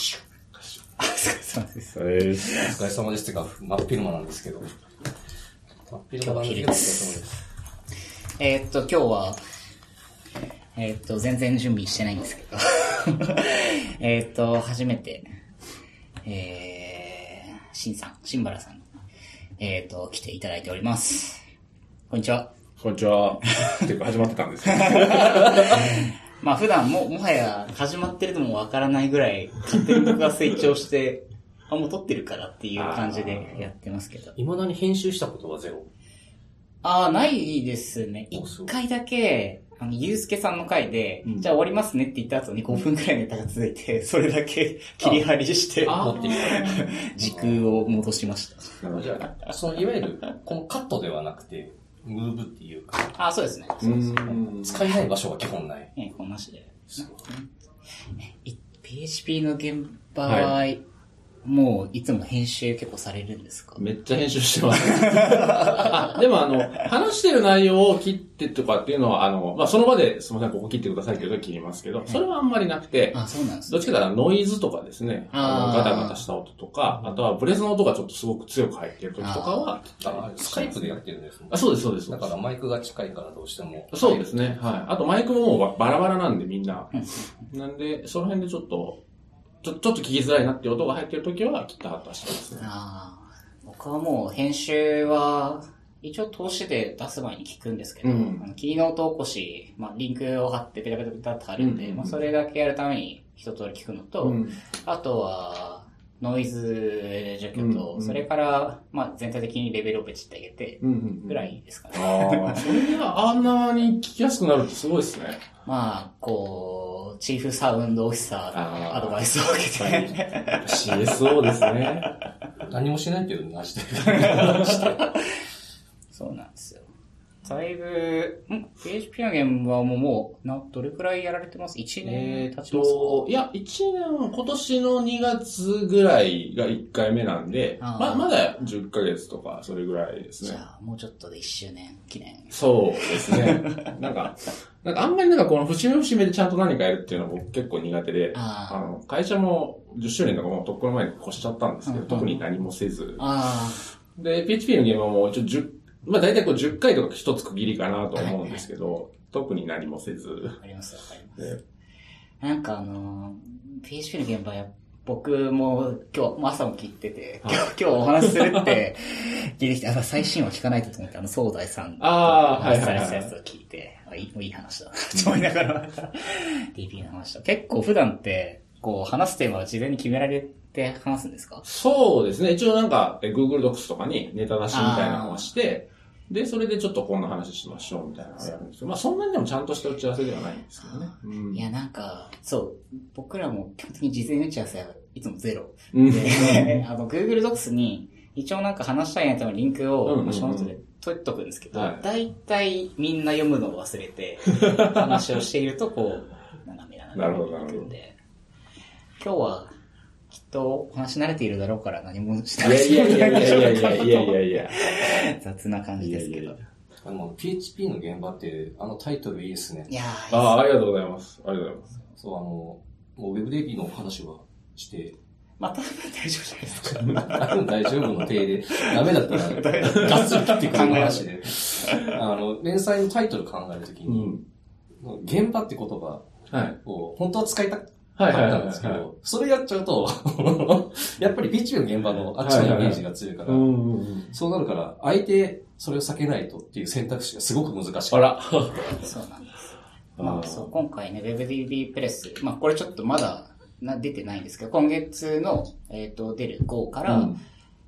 シュそうです。えー、お疲れ様です。ってか、真っ昼間なんですけど。真っ昼間なんですけど、お疲れ様です。えーっと、今日は、えーっと、全然準備してないんですけど。えーっと、初めて、えー、シンさん、シンバラさんに、えーっと、来ていただいております。こんにちは。こんにちは。結構始まってたんですね。まあ普段も、もはや始まってるともわからないぐらい、勝手に僕が成長して、あ、もう撮ってるからっていう感じでやってますけど。未だに編集したことはゼロ？ああ、ないですね。一回だけ、あの、ゆうすけさんの回で、じゃあ終わりますねって言った後に5分くらいネタが続いて、それだけ切り張りして。時空を戻しました。じゃあ、その、いわゆる、このカットではなくて、ムーブっていうか、ああ、そうですね。うーん。使いない場所が基本ない。えー、こんなしで。い PHP の現場は、はもういつも編集結構されるんですか？めっちゃ編集してます。あ でもあの、話してる内容を切ってとかっていうのは、あの、まあ、その場ですみません、ここ切ってくださいっていうと切りますけど、それはあんまりなくて、あ、そうなんですどっちかというとノイズとかですね、あのガタガタした音とか、あとはブレスの音がちょっとすごく強く入ってる時とかはあ、スカイプでやってるんですもんあ、そうです、そうです。だからマイクが近いからどうしても。そうですね。はい。あとマイクももうバラバラなんでみんな。なんで、その辺でちょっと、ちょちょっと聞きづらいなっていう音が入ってる時は切ったはったしてますね。ああ、僕はもう編集は、一応通しで出す前に聞くんですけど、うん。キーノート起こし、まあ、リンクを貼ってペタペタペタって貼るんで、うん。まあ、それだけやるために一通り聞くのと、うん。あとは、ノイズ除去と、うんそれから、まあ、全体的にレベルをペチってあげて、うんうんぐらいですかね。ああ、それがあんなに聞きやすくなるってすごいですね。まあ、こう、チーフサウンドオフィサーのアドバイスを受けて、CSO ですね。何もしないけど、なして。そうなんですよ。だいぶ、ん ?PHP の現場ももう、な、どれくらいやられてます ?1 年経ちますか、と、いや、1年、今年の2月ぐらいが1回目なんで、ま、まだ10ヶ月とか、それぐらいですね。じゃあ、もうちょっとで1周年記念。そうですね。なんか、なんかあんまりなんかこの節目節目でちゃんと何かやるっていうのは僕結構苦手で、あの、会社も10周年とかもうとっくの前に越しちゃったんですけど、うん特に何もせず。あで、PHP の現場も一応10、まあ大体こう10回とか一つ区切りかなと思うんですけど、特に何もせず。あ、わかりますわかります。でなんかあのー、PHP の現場や、僕も今日、もう朝も聞いてて、今日今日お話しするって聞いてきて、あ、最新話聞かないとと思って、あの、総大さんとあーお話しされてたはいはいはいやつを聞いて、あ、いい、もういい話だな、と思いながら、DP の話だ。結構普段って、こう、話すテーマは事前に決められて話すんですか？そうですね。一応なんか、え Google Docs とかにネタ出しみたいなのをして、で、それでちょっとこんな話しましょうみたいなのをやるんですけど、まあそんなにでもちゃんとした打ち合わせではないんですけどね。うん。いや、なんか、そう、僕らも基本的に事前打ち合わせはいつもゼロ。うん。で、あの、Google Docs に、一応なんか話したいネタのリンクうんうんうん。を、ショートで取っとくんですけど、はい。大体みんな読むのを忘れて、話をしていると、こう、斜め斜めなるほどなるんで、今日は、きっとお話慣れているだろうから何もしていやいやいやいやいやいやいやいやいや。雑な感じですけど。いやいやいあの、PHP の現場って、あのタイトルいいですねい。やー、ああ、ありがとうございます。ありがとうございます。そう、あの、もうウェブデビの話はして、また大丈夫じゃないですか。大丈夫の体で、ダメだったら、ガッツリ切ってくる話で。あの、連載のタイトル考えるときうに、ん。現場って言葉はい。を本当は使いたかっはいはいはいたんですけはど、それやっちゃうと、やっぱり PHP の現場のあっちのイメージが強いから。そうなるから、相手、それを避けないとっていう選択肢がすごく難しい。あら。そうなんです。まあ、そう、今回ね、WebDB プレス、まあ、これちょっとまだな出てないんですけど、今月の、えっ、と、出る号から、うん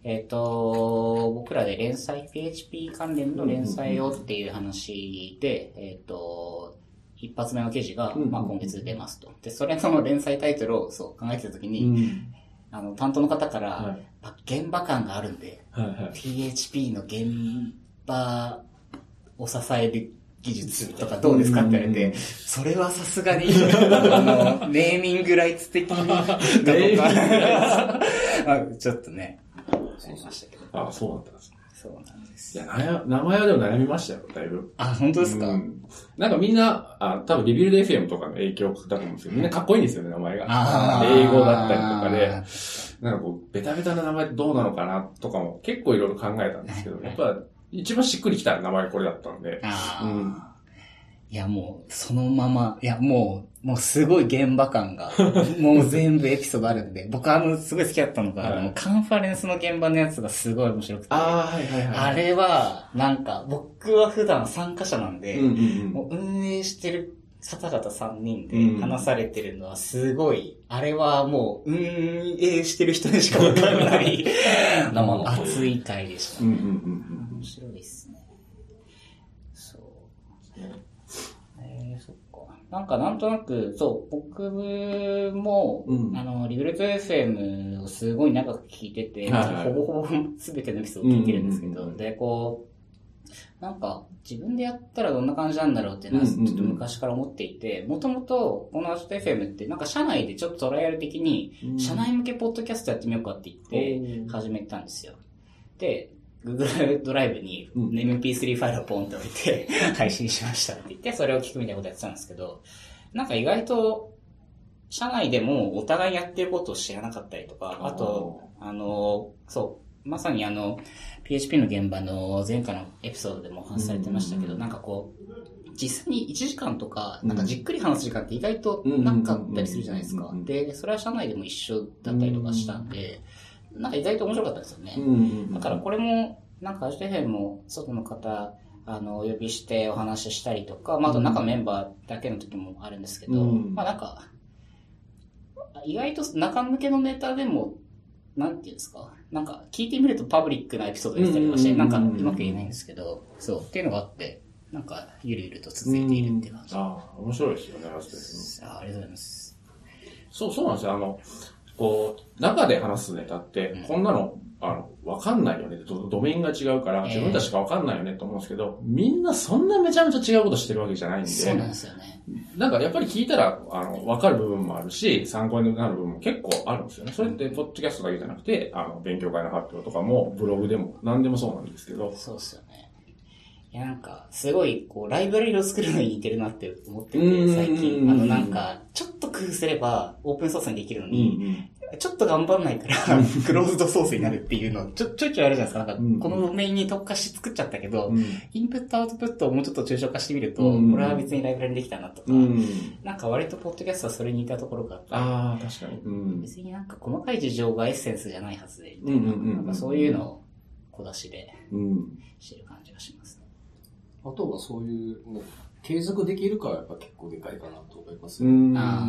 えっ、と、僕らで連載、PHP 関連の連載をっていう話で、えっ、と、一発目の記事が、うんまあ、今月出ますと。で、それの連載タイトルをそう考えてたときに、うん。あの、担当の方から、はいあ現場感があるんで、はいはい。PHP の現場を支える技術とかどうですかって言われて、それはさすがに、あの、ネーミングライツ的に、どうかあちょっとね、思いましたけど。あそうだったんですね。そうなん。いや、名前はでも悩みましたよ、だいぶ。あ、本当ですか、うん。なんかみんな、あ多分リビルド FM とかの影響だと思うんですけど、みんなかっこいいんですよね、名前が。英語だったりとかで、なんかこう、ベタベタな名前どうなのかなとかも結構いろいろ考えたんですけど、やっぱ一番しっくりきた名前これだったんで。うんいや、もう、そのまま、いや、もう、もうすごい現場感が、もう全部エピソードあるんで、僕あの、すごい好きだったのが、はいあの、カンファレンスの現場のやつがすごい面白くて、ああ、はいはいはい。あれは、なんか、僕は普段参加者なんで、うんうんうん。もう運営してる方々3人うんで話されてるのはすごい、あれはもう運営してる人にしかわからない生の声熱い回でしたね。うんうんうん面白いですね。そう。えー、そっか。なんかなんとなく、そう、僕も、うん。あの、リブレット FM をすごい長く聞いてて、はいはい。ほぼほぼ全てのエピソード聞いてるんですけど、うんうんうんで、こう、なんか、自分でやったらどんな感じなんだろうっていうのは、ちょっと昔から思っていて、もともと、このアジト FM って、なんか社内でちょっとトライアル的に、うん。社内向けポッドキャストやってみようかって言って、始めたんですよ。で、Google ドライブにうん。MP3 ファイルをポンって置いて、配信しましたって言って、それを聞くみたいなことやってたんですけど、なんか意外と、社内でもお互いやってることを知らなかったりとか、あと、あの、そう、まさにあの、PHP の現場の前回のエピソードでもお話しされてましたけど、うんなんかこう、実際に1時間とか、うん。なんかじっくり話す時間って意外となかったりするじゃないですか。で、それは社内でも一緒だったりとかしたんで、なんか意外と面白かったですよね。うんうん。だからこれも、なんか、アジト FM も外の方、あの、お呼びしてお話ししたりとか、まあ、あと中のメンバーだけの時もあるんですけど、うんまあなんか、意外と中向けのネタでも、なんていうんですか、なんか聞いてみるとパブリックなエピソードでしたりとかして、うんなんかうまく言えないんですけど、そう、っていうのがあって、なんか、ゆるゆると続いているっていう感じ。あああ、面白いですよね、ありがとうございます。そう、そうなんですよ。あの、こう、中で話すネタってうん、こんなの、あの、わかんないよねド。ドメインが違うから、ええ自分たちしかわかんないよねと思うんですけど、みんなそんなめちゃめちゃ違うことしてるわけじゃないんで、そうなんですよね。なんかやっぱり聞いたら、あの、わかる部分もあるし、参考になる部分も結構あるんですよね。それって、ポッドキャストだけじゃなくて、あの、勉強会の発表とかも、ブログでも、何でもそうなんですけど、そうですよね。いや、なんか、すごい、こう、ライブラリを作るのに似てるなって思ってて、最近。あの、なんか、ちょっと工夫すれば、オープンソースにできるのに、ちょっと頑張んないから、クローズドソースになるっていうの、ちょ、ちょいちょいあるじゃないですか。なんか、うんこのドメインに特化して作っちゃったけど、うんインプットアウトプットをもうちょっと抽象化してみると、うんこれは別にライブラリにできたなとか、うん。なんか割とポッドキャストはそれに似たところがあって、ああ、確かに。うん。別になんか細かい事情がエッセンスじゃないはずで、みたいな、うんかそういうのを小出しでうん。してる。あとはそういう、ね、継続できるかはやっぱ結構でかいかなと思います、うん。あ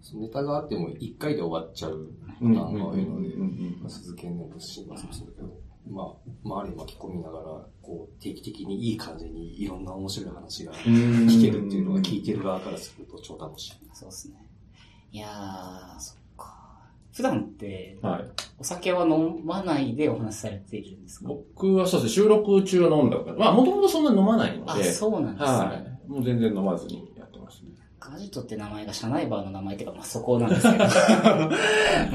そのネタがあっても一回で終わっちゃうパターンが多いので、まあ、鈴木のシーンもそうだけど、まあ、周り巻き込みながら、こう、定期的にいい感じにいろんな面白い話が聞けるっていうのが聞いてる側からすると超楽しい。そうですね。いやー、そ。普段って、はい。お酒は飲まないでお話しされているんですか？僕はそうですね、収録中は飲んだから、まあ、もともとそんなに飲まないのあ、で、そうなんですね。はい。もう全然飲まずにやってますね。ガジトって名前が社内バーの名前っていうか、まあ、そこなんですけど。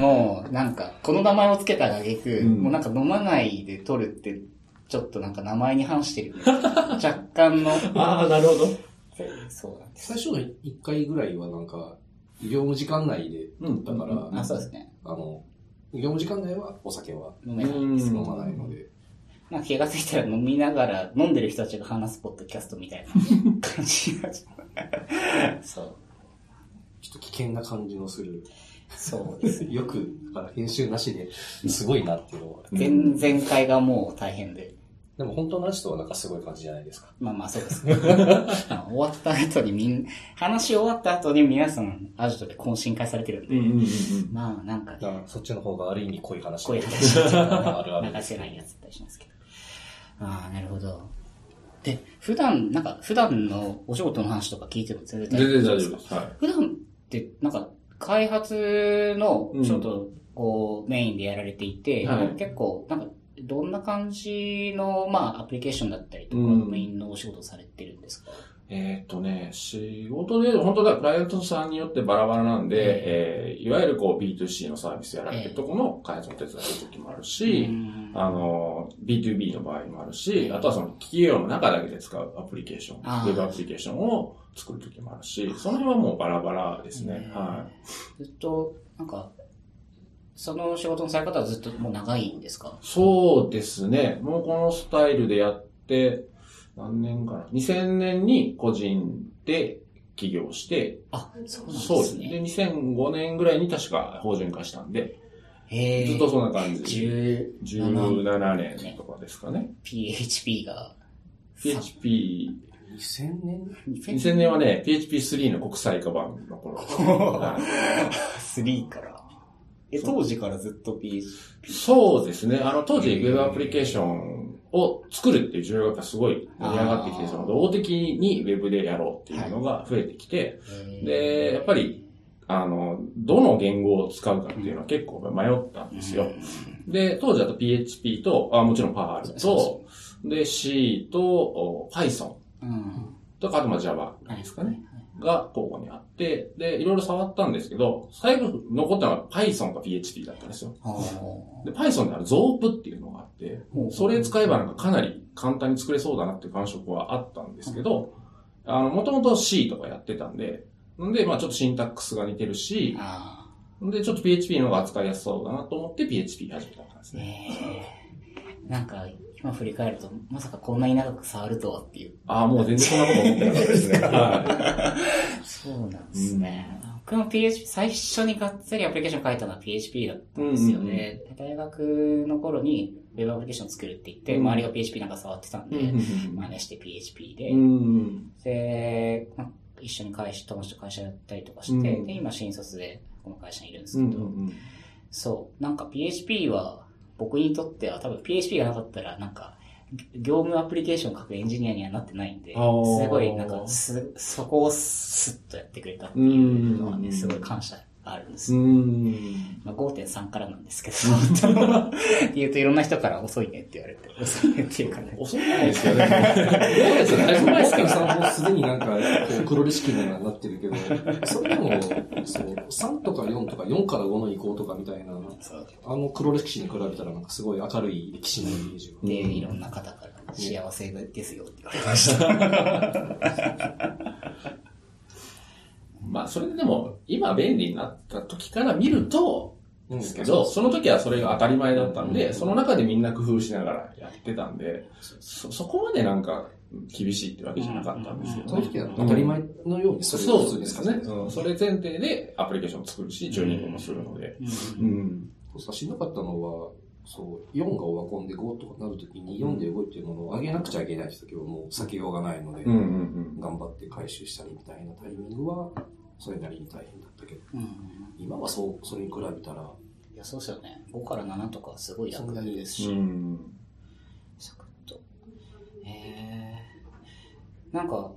もう、なんか、この名前をつけたがげく、うんもうなんか飲まないで取るって、ちょっとなんか名前に反してる。若干の。ああ、なるほど。そうなんです。最初の一回ぐらいはなんか、業務時間内でうん。だから、あ、そうですね。あの、業務時間内はお酒は飲めない。うん飲まないので、なんか気がついたら飲みながら、飲んでる人たちが話すポッドキャストみたいな感じになっちゃう。そう。ちょっと危険な感じのする。そうです。よく、だから編集なしですごいなっていうのは。前前回がもう大変で。でも本当の人はなんかすごい感じじゃないですか。まあまあそうですね。あ終わった後にみん、話終わった後に皆さん、アジトで懇親会されてるんで、うんうんうんうん。まあなんかね、だからそっちの方がある意味濃い話。こういう話にあるある流せないやつだったりしますけど。ああ、なるほど。で、普段、なんか、普段のお仕事の話とか聞いても全然全然大丈夫かです。はい。普段って、なんか、開発のお仕事、こう、メインでやられていて、はい結構、なんか、どんな感じの、まあ、アプリケーションだったりとか、うん。メインのお仕事をされてるんですか？ええーっとね、仕事で、本当だ、クライアントさんによってバラバラなんで、えーいわゆるこう B2C のサービスやられてるとこの開発の手伝いする時もあるし、あの、B2B の場合もあるし、あとはその企業の中だけで使うアプリケーション、ウェブアプリケーションを作る時もあるし、その辺はもうバラバラですね。うんはずっと、なんか、その仕事のされ方はずっともう長いんですか？い。そうですね。もうこのスタイルでやって、何年かな？2000年に個人で起業して、あ、そうなんそうですね。ですね。で、2005年ぐらいに確か法人化したんで、へーずっとそんな感じ。17 17年とかですかね。PHP が、PHP、2000年？2000年はね、PHP3 の国際化版の頃。はい3から。え、当時からずっと PHP。そうですね。あの、当時、ウェブアプリケーションを作るっていう需要がやっぱすごい盛り上がってきて、その、動的にウェブでやろうっていうのが増えてきて、で、やっぱり、あの、どの言語を使うかっていうのは結構迷ったんですよ。で、当時だと PHP と、あもちろん Perl と、で、C とお Python うん。とか、あとまあ Java ですかね。が交互にあって、で、いろいろ触ったんですけど、最後残ったのは Python か PHP だったんですよ。で、Python であの ZOOP っていうのがあってそれ使えばなんかかなり簡単に作れそうだなっていう感触はあったんですけど、あの、もともと C とかやってたんで、んで、まあちょっとシンタックスが似てるし、あで、ちょっと PHP の方が扱いやすそうだなと思って PHP 始めたんですあ、ね。えー、なんか、今振り返ると、まさかこんなに長く触るとはっていう。ああ、もう全然そんなこと思ってなかったですね。はそうなんですね。僕も PHP、最初にがっつりアプリケーション書いたのは PHP だったんですよね。大学の頃に Web アプリケーション作るって言って、うん周りが PHP なんか触ってたんい。で、うん真似して PHP で、うん。で、まあ一緒に会社、友達と会社やったりとかして、うんで、今新卒でこの会社にいるんですうん。けど、そう、なんか PHP は、僕にとっては多分 PHP がなかったら、なんか、業務アプリケーションを書くエンジニアにはなってないんで、すごいなんかす、そこをスッとやってくれたっていうのはね、うん。すごい感謝。があるんですうよ。ん。まあ、5.3からなんですけど、って言うといろんな人から遅いねって言われて、遅いねっていうかね。遅いですよね。どうですだいぶ前ですから。さんもすでになんか、こう黒レシピにはなってるけど、それでも、そう、3とか4とか4から5の移行とかみたいな、あの黒歴史に比べたらなんかすごい明るい歴史のイメージが。で、いろんな方から幸せですよって言われました。まあ、それででも、今便利になった時から見ると、うんですけど、その時はそれが当たり前だったんで、うんその中でみんな工夫しながらやってたんで、そ、そこまでなんか厳しいってわけじゃなかったんですよね。その時は当たり前のようにそれそうを普通ですね。うん、それ前提でアプリケーションを作るし、チューニングもするので。うん。そうさ、しんどかったのは、そう、4がオワコンで5とかなるときに4で動いてるものを上げなくちゃいけない時はもう先用がないので、うんうん頑張って回収したりみたいなタイミングは、それなりに大変だったけど、うん。今はそう、それに比べたら、いや、そうですよね。5から7とかすごい楽ですし、うん。うん。サクッと。えー、なんか、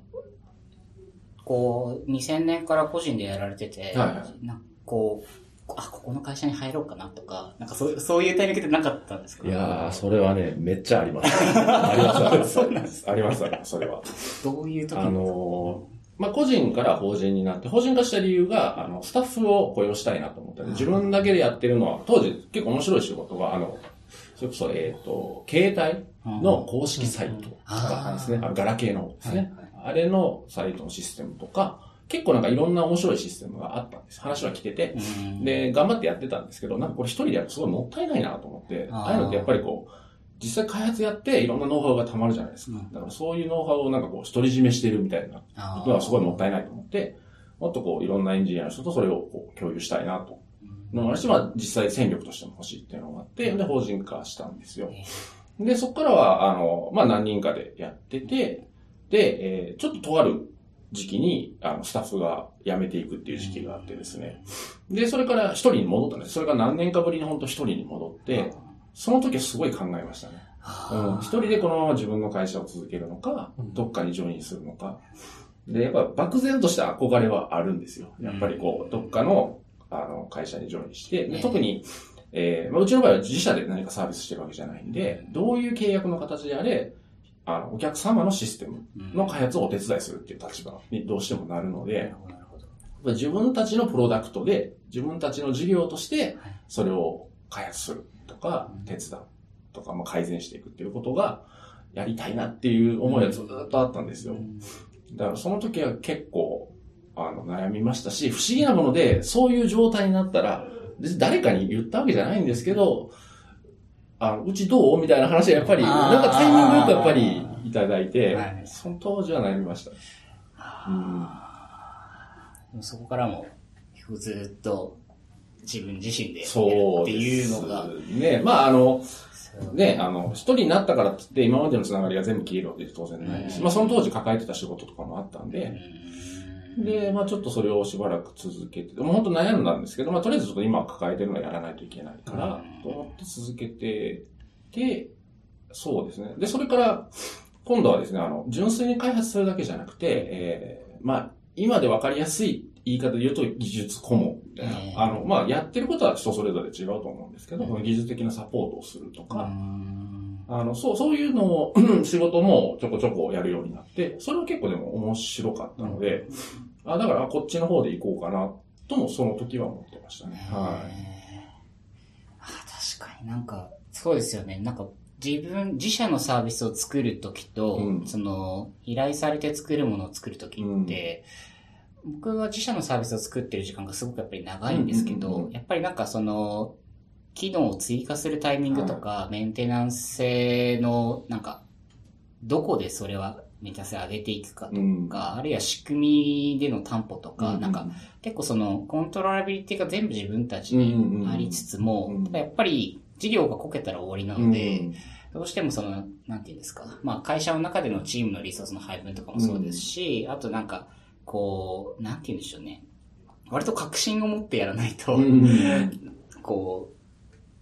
こう、2000年から個人でやられてて、はいはいなこう、あ、ここの会社に入ろうかなとか、なんかそうそういうタイミングってなかったんですか？いやー、それはね、めっちゃあります。あります、あります。あります、あります、それは。どういう時あのーまあ、個人から法人になって、法人化した理由が、あの、スタッフを雇用したいなと思ったんで、自分だけでやってるのは、当時結構面白い仕事が、あの、それこそ、えっ、と、携帯の公式サイトとかですね、あのガラケーの方ですね、あれのサイトのシステムとか、結構なんかいろんな面白いシステムがあったんです。話は来てて、うん。で、頑張ってやってたんですけど、なんかこれ一人でやるとすごいもったいないなと思って、あー。ああいうのってやっぱりこう、実際開発やっていろんなノウハウが溜まるじゃないですか。うん。だからそういうノウハウをなんかこう独り占めしてるみたいなあことはすごいもったいないと思って、もっとこういろんなエンジニアの人とそれをこう共有したいなと。のもあるし、まあ実際戦力としても欲しいっていうのがあって、で、法人化したんですよ。で、そこからは、あの、まあ何人かでやってて、で、えーちょっととある時期に、あの、スタッフが辞めていくっていう時期があってですね。で、それから一人に戻ったんです。それが何年かぶりに本当一人に戻って、その時はすごい考えましたね。うん、一人でこのまま自分の会社を続けるのか、うんどっかにジョインするのか。で、やっぱ漠然とした憧れはあるんですよ。やっぱりこう、どっかの、あの、会社にジョインして、で特に、えーまあ、うちの場合は自社で何かサービスしてるわけじゃないんで、どういう契約の形であれ、あの、お客様のシステムうん。の開発をお手伝いするっていう立場にどうしてもなるので自分たちのプロダクトで、自分たちの事業としてはい、それを開発するとかうん、手伝うとか、まあ、改善していくっていうことが、やりたいなっていう思いはずっとあったんですよ。だからその時は結構、あの、悩みましたし、不思議なもので、そういう状態になったら、別に誰かに言ったわけじゃないんですけど、あの、うちどう？みたいな話はやっぱり、なんかタイミングよくやっぱりいただいて、はい。その当時は悩みました。うん。そこからも、ずっと自分自身でっていうのが、ね、まああの、ね、あの、一人になったからって言って今までのつながりが全部消えるわけで当然ない。ですし、うんまあその当時抱えてた仕事とかもあったんで、うんで、まあちょっとそれをしばらく続けて、もう本当悩んだんですけど、まあとりあえずちょっと今抱えてるのはやらないといけないからうん、と思って続けて、で、そうですね。で、それから、今度はですね、あの、純粋に開発するだけじゃなくて、えー、まあ、今でわかりやすい言い方で言うと技術顧問みたいな。ええあの、まあ、やってることは人それぞれ違うと思うんですけど、うん。技術的なサポートをするとうか、ん。あの、そう、そういうのを、仕事もちょこちょこやるようになって、それは結構でも面白かったので、あ、だからあこっちの方で行こうかな、ともその時は思ってましたね。はあ確かになんか、そうですよね。なんか、自分、自社のサービスを作るときと、うん。その、依頼されて作るものを作るときって、僕は自社のサービスを作ってる時間がすごくやっぱり長いんですけど、うんうんうんやっぱりなんかその、機能を追加するタイミングとか、メンテナンス性の、なんか、どこでそれはメンテナンス性上げていくかい。うん。とか、あるいは仕組みでの担保とか、なんか、、結構そのコントローラビリティが全部自分たちにありつつも、うんやっぱり事業がこけたら終わりなうんので、どうしてもその、なんていうんですか、まあ会社の中でのチームのリソースの配分とかもそうですし、あとなんか、こう、なんていうんでしょうね。割と確信を持ってやらないと、うんこう、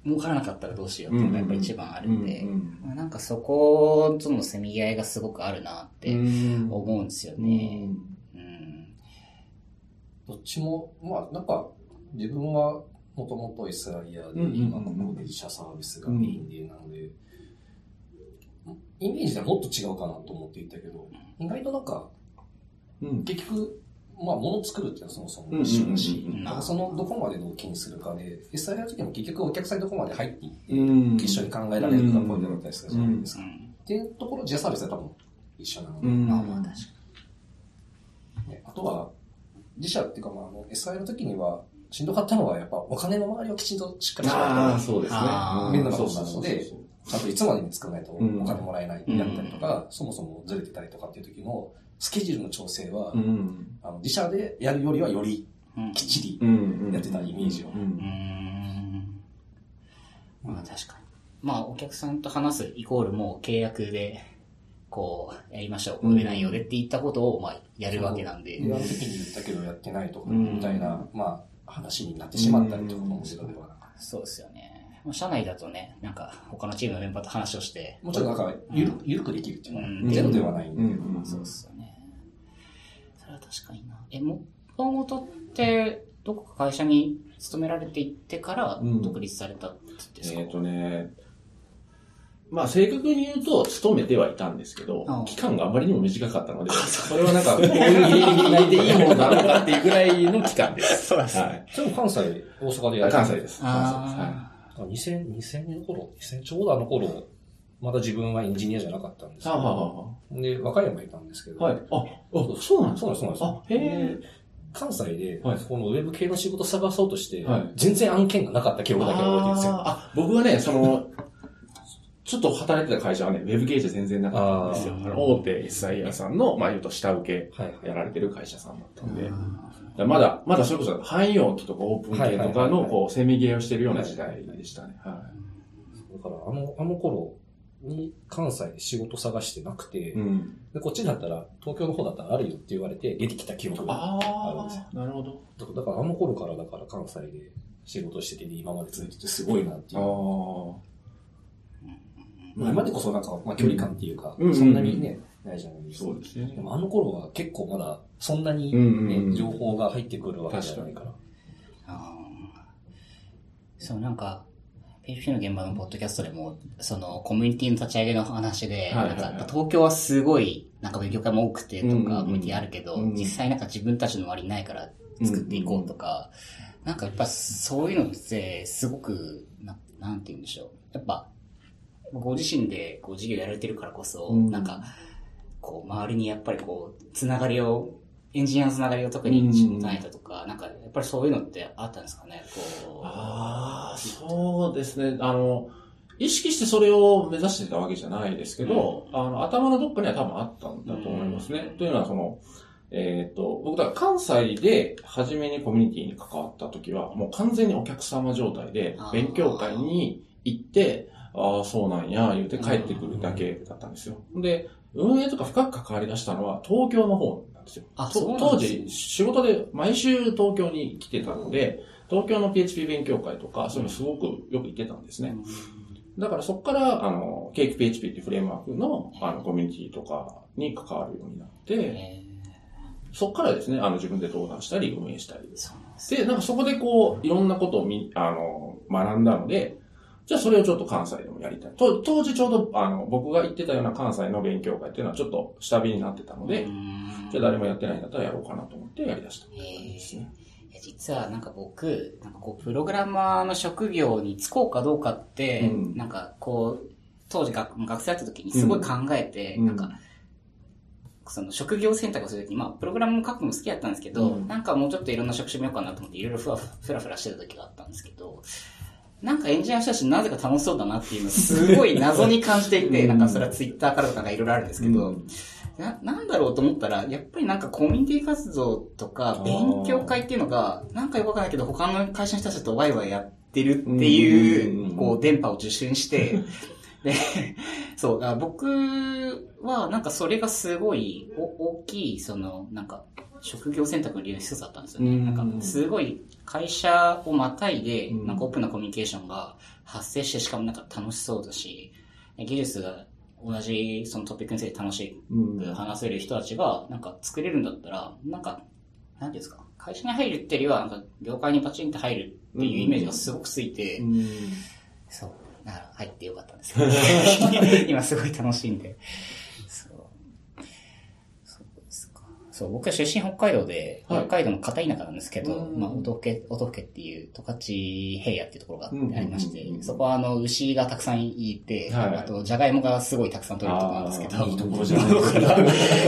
儲からなかったらどうしようっていうのがやっぱり一番あるんで、うん。なんかそことのせめぎ合いがすごくあるなってうん。思うんですようね。ん。うん。どっちも、まあなんか、自分はもともと SIR で、うんうんうん。今のこう自社サービスがメインでなので、イメージではもっと違うかなと思っていたけど、意外となんか、うん。結局、まあ、物を作るっていうのはそもそも一緒だしうんうん、だからそのどこまで納期にするかで、SIR の時も結局お客さんにどこまで入っていって、うん。一緒に考えられるかポイントだったりするじゃないですか。うん。っていうところ、自社サービスは多分一緒なので、うん。まあまあ確かねあとは、自社っていうか、まあ、あの SI の時には、しんどかったのは、やっぱお金の周りをきちんとしっかりしああ、ないそうですね。面倒なことなのでそうちゃんといつまでに作らないとおうん金もらえないだったりとか、そもそもずれてたりとかっていう時のスケジュールの調整は、うん。あの自社でやるよりはよりきっちりうん。やってたイメージを。まあ確かに。まあお客さんと話すイコールもう契約で、こう、やりましょう。こういう内容でって言ったことを、まあ、やるわけなんで。あの時に言ったけどやってないとか、うんみたいな、まあ、話になってしまったりとかもするのではなそうですよね。まあ社内だとね、なんか他のチームのメンバーと話をして。もうちょっとなんか、ゆる、ゆるくできるっていううんのは、ゼロではないんで、うんそうですよね。それは確かにな。え、もともとって、どこか会社に勤められていってからうん独立されたんですか、えっとね、まあ正確に言うと、勤めてはいたんですけど期間があまりにも短かったので、それはなんか、こういうギリギリでいいものなのかっていうぐらいの期間です。そうですはい。それも関西、大阪でやる関西です。関あ2000、2000年の頃、2000ちょうどあの頃、まだ自分はエンジニアじゃなかったんですけど、はで、和歌山いたんですけど、あはい。あ、あ、そうなんですか？そうなんですそうなんです。あ、へえ。関西で、はい。このウェブ系の仕事探そうとして、はい。全然案件がなかった記憶だけ覚えてるんですよ。あ、僕はね、その、ちょっと働いてた会社はね、ウェブ系じゃ全然なかったんですよ。大手 SIR さんの、まあ言うと下請はいはいけやられてる会社さんだったんで、だからまだ、まだそれこそ汎用機とかオープン系とはいはいかの、はいはいこう、せめぎ合いをしてるような時代でしたね。はだから、あの、あの頃に関西で仕事探してなくて、い。うん。でこっちだったら、東京の方だったらあるよって言われて出てきた記憶がああるんですよ。あ、なるほど。だからあの頃からだから関西で仕事してて、今まで続いててすごいなっていあう。あ。まあ今でこそなんか、まあ距離感っていうか、うんそんなにね、ないじゃないですか。そうですねで。もあの頃は結構まだそんなにうんうんうんね、情報が入ってくるわけじゃないから。あーそう、なんか、PHP の現場のポッドキャストでも、その、コミュニティの立ち上げの話で、はいはいはいなんか、東京はすごい、なんか勉強会も多くてとか、コミュニティあるけど、うん実際なんか自分たちの割りないから作っていこうとか、なんかやっぱそういうのって、すごく、ななんて言うんでしょう。やっぱ、ご自身でこう授業やられてるからこそ、うんなんか、こう、周りにやっぱりこう、つながりを、エンジニアのつながりを特に持たないととか、なんか、やっぱりそういうのってあったんですかね、こう。ああ、そうですね。あの、意識してそれを目指してたわけじゃないですけど、あの、頭のどっかには多分あったんだと思いますね。というのは、その、えっ、と、僕だから関西で初めにコミュニティに関わった時は、もう完全にお客様状態で勉強会に行って、ああ、そうなんや、言うて帰ってくるだけだったんですよ。で、運営とか深く関わり出したのは東京の方なんですよ。あとそうなんですね当時、仕事で毎週東京に来てたので、東京の PHP 勉強会とか、そういうのすごくよく行ってたんですね。だからそこから、あの、ケーキ PHP っていうフレームワークの、あの、コミュニティとかに関わるようになって、えそこからですね、あの、自分で登壇したり、運営したり。で、なんかそこでこう、いろんなことをみ、あの、学んだので、じゃあそれをちょっと関西でもやりたい。と当時ちょうど、あの、僕が行ってたような関西の勉強会っていうのはちょっと下火になってたので、じゃあ誰もやってないんだったらやろうかなと思ってやりだした。え実はなんか僕、なんかこう、プログラマーの職業に就こうかどうかって、うん。なんかこう、当時学学生だった時にすごい考えて、うん。なんか、その職業選択をするときに、まあ、プログラム書くのも好きだったんですけど、うん。なんかもうちょっといろんな職種見ようかなと思って、いろいろふわふらふらしてた時があったんですけど、なんかエンジニアの人たちなぜか楽しそうだなっていうのをすごい謎に感じていて、うん。なんかそれはツイッターからとかいろいろあるんですけど、うん。な、なんだろうと思ったら、やっぱりなんかコミュニティ活動とか、勉強会っていうのが、なんかよくわかんないけど、他の会社の人たちとワイワイやってるっていうう、んこう、電波を受信して、で、そう、僕は、なんかそれがすごい、お大きい、その、なんか、職業選択の理由の一つだったんですよね。うんなんか、すごい、会社をまたいで、うんなんかオープンなコミュニケーションが発生して、しかもなんか楽しそうだし、技術が同じそのトピックについて楽しうんく話せる人たちが、なんか作れるんだったら、なんか、なんですか、会社に入るっていうよりは、なんか、業界にパチンって入るっていうイメージがすごくついて、うんそう。だから入ってよかったんですけど、今すごい楽しいんで。そう。そうですか。そう、僕は出身北海道で、はい。北海道の片田舎なんですけど、うん。まあ、音更、音更っていう十勝平野っていうところがあうんりましてうん、そこはあの、牛がたくさんいて、はい。あと、じゃがいもがすごいたくさん取れるところなんですけど、い。いところじゃないだか。ら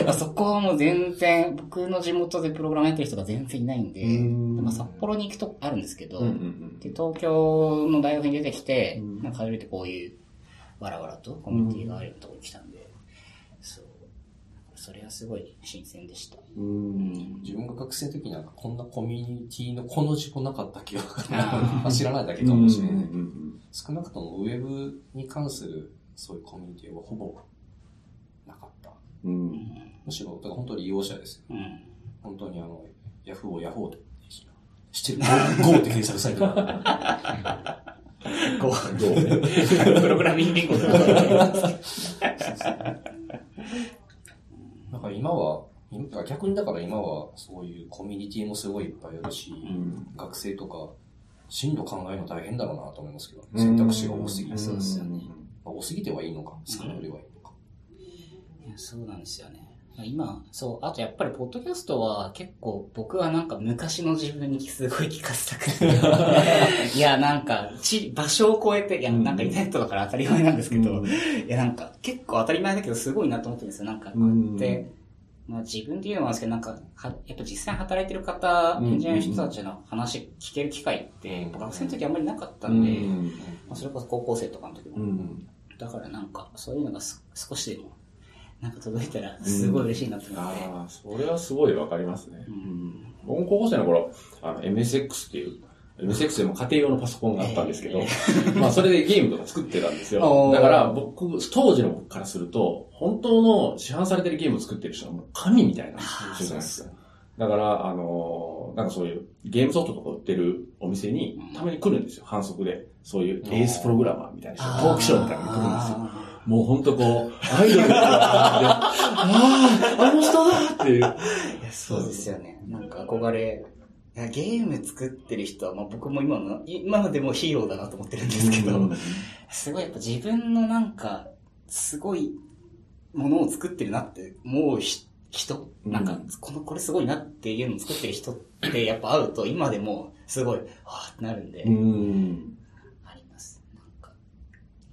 まあそこはもう全然、僕の地元でプログラムやってる人が全然いないんで、うん。まあ、札幌に行くとあるんですけど、うんうんで、東京の大学に出てきて、うん。なんか初めてこういう、わらわらとコミュニティがあるところに来たん。それはすごい新鮮でした。うん自分が学生の時になんかこんなコミュニティのこの字もなかった記憶が 知らないだけかもしれない。うんうん少なくともウェブに関するそういうコミュニティはほぼなかった。うんうんむしろ、だから本当に利用者ですよ。うん。本当にあの、ヤフーをヤホーで知ってる。Go って検索サイトが。こどうねう、プログラミング言語とか。だから今は、今逆にだから今はそういうコミュニティもすごいいっぱいあるし、ん学生とか進路考えるの大変だろうなと思いますけど、選択肢が多すぎて。そうですよねまあ多すぎてはいいのか、少ないよりはいいのか。いやそうなんですよね。今、そう、あとやっぱりポッドキャストは結構僕はなんか昔の自分にすごい聞かせたくて。いや、なんか、ち、場所を超えて、いや、なんかインターネットだから当たり前なんですけど、うん。いや、なんか結構当たり前だけどすごいなと思ってるんですよ。なんかこうやって、まあ自分で言うのもなんですけど、なんか、はやっぱ実際に働いてる方、うん。エンジニアの人たちの話聞ける機会って、学生の時あんまりなかったうん。んで、まあ、それこそ高校生とかの時も。うん。だからなんか、そういうのがす少しでも、なんか届いたら、すごい嬉しいなって思って。ああ、それはすごいわかりますね。うん僕も高校生の頃、あの、MSX っていう、MSX でも家庭用のパソコンがあったんですけど、まあそれでゲームとか作ってたんですよ だから僕、当時の僕からすると、本当の市販されてるゲームを作ってる人はもう神みたいな人じゃないですか。だから、あのーなんかそういうゲームソフトとか売ってるお店にたまに来るんですよ、反則で。そういうエースプログラマーみたいな人がトークショーみたいなのに来るんですよ。あもうほんとこう、アイドルああ、あの人だっていう。ーいやそうですよね。なんか憧れいやゲーム作ってる人は、まあ、僕も今の、今のでもヒーローだなと思ってるんですけど、うんすごいやっぱ自分のなんか、すごいものを作ってるなって思うひ人、うんなんか、この、これすごいなっていうのを作ってる人ってやっぱ会うと今でもすごい、はぁってなるんで、うん。あります。なんか、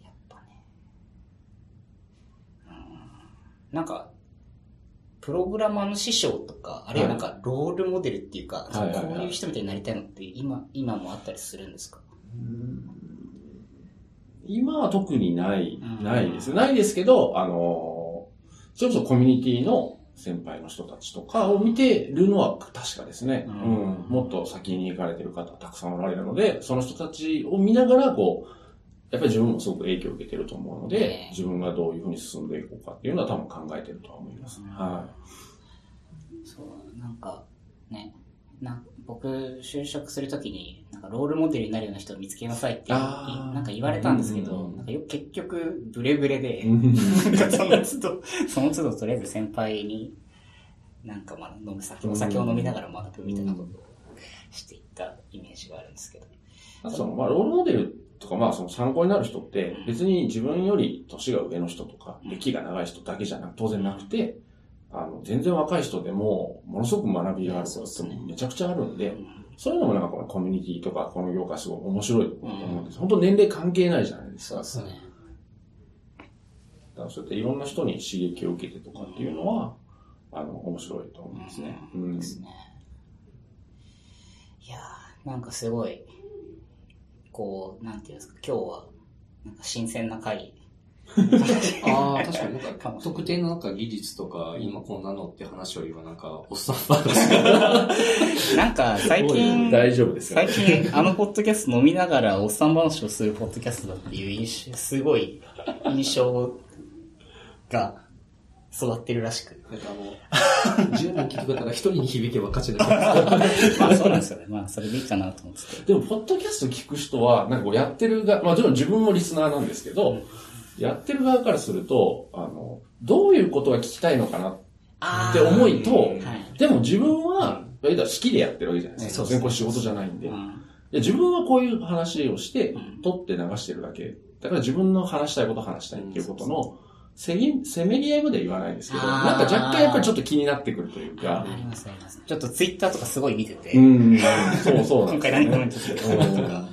やっぱね。うんなんか、プログラマーの師匠とか、あるいはなんか、ロールモデルっていうか、はいこういう人みたいになりたいのって今、今もあったりするんですか？今は特にない、うんないです。ないですけど、あの、それこそコミュニティの先輩の人たちとかを見てるのは確かですね。ううんん。もっと先に行かれてる方たくさんおられるので、その人たちを見ながら、こう、やっぱり自分もすごく影響を受けてると思うのでね、自分がどういうふうに進んでいこうかっていうのは多分考えてるとは思います。うん。はそう、なんか、ね、な僕、就職するときに、なんかロールモデルになるような人を見つけなさいって、なんか言われたんですけど、うん。なんかよ結局、ブレブレで、その都度、その都度とりあえず先輩に、なんかまあ飲む酒、お酒を飲みながら学ぶみたいなことをしていったイメージがあるんですけど。あとその、まあ、ロールモデルとか、まあ、その参考になる人って、別に自分より年が上の人とか、歴が長い人だけじゃなく、当然なくて、あの、全然若い人でも、ものすごく学びがあることってめちゃくちゃあるんで、そういうのもなんかこのコミュニティとか、この業界すごい面白いと思うんです。本当年齢関係ないじゃないですか。そうですね。だからそうやっていろんな人に刺激を受けてとかっていうのは、あの、面白いと思。うん。ですね。いやー、なんかすごい、こう、なんていうんですか、今日は、なんか新鮮な回。ああ、確かになんか、特定のなんか技術とか、今こんなのって話よりはなんか、おっさん話が。なんか最近、大丈夫ですか最近あのポッドキャスト飲みながらおっさん話をするポッドキャストだっていう印象、すごい印象が育ってるらしく。なんかあの、10人聞く方が1人に響けば勝ちだ。ま あそうなんですよね。まあそれでいいかなと思ってて。でも、ポッドキャスト聞く人は、なんかこうやってるが、まあもちろん自分もリスナーなんですけど、やってる側からすると、あの、どういうことが聞きたいのかなって思いと、はい。でも自分は、言うたら好きでやってるわけじゃないですか。そうです全然これ仕事じゃないんで。うんで自分はこういう話をしてうん、撮って流してるだけ。だから自分の話したいこと話したいっていうことの、せぎ、せめぎ合いまでは言わないですけど、なんか若干やっぱりちょっと気になってくるというかあ、りますあります。ちょっとツイッターとかすごい見てて、うん、そうそうなん 今回ですよね何コメントするかなとうんか。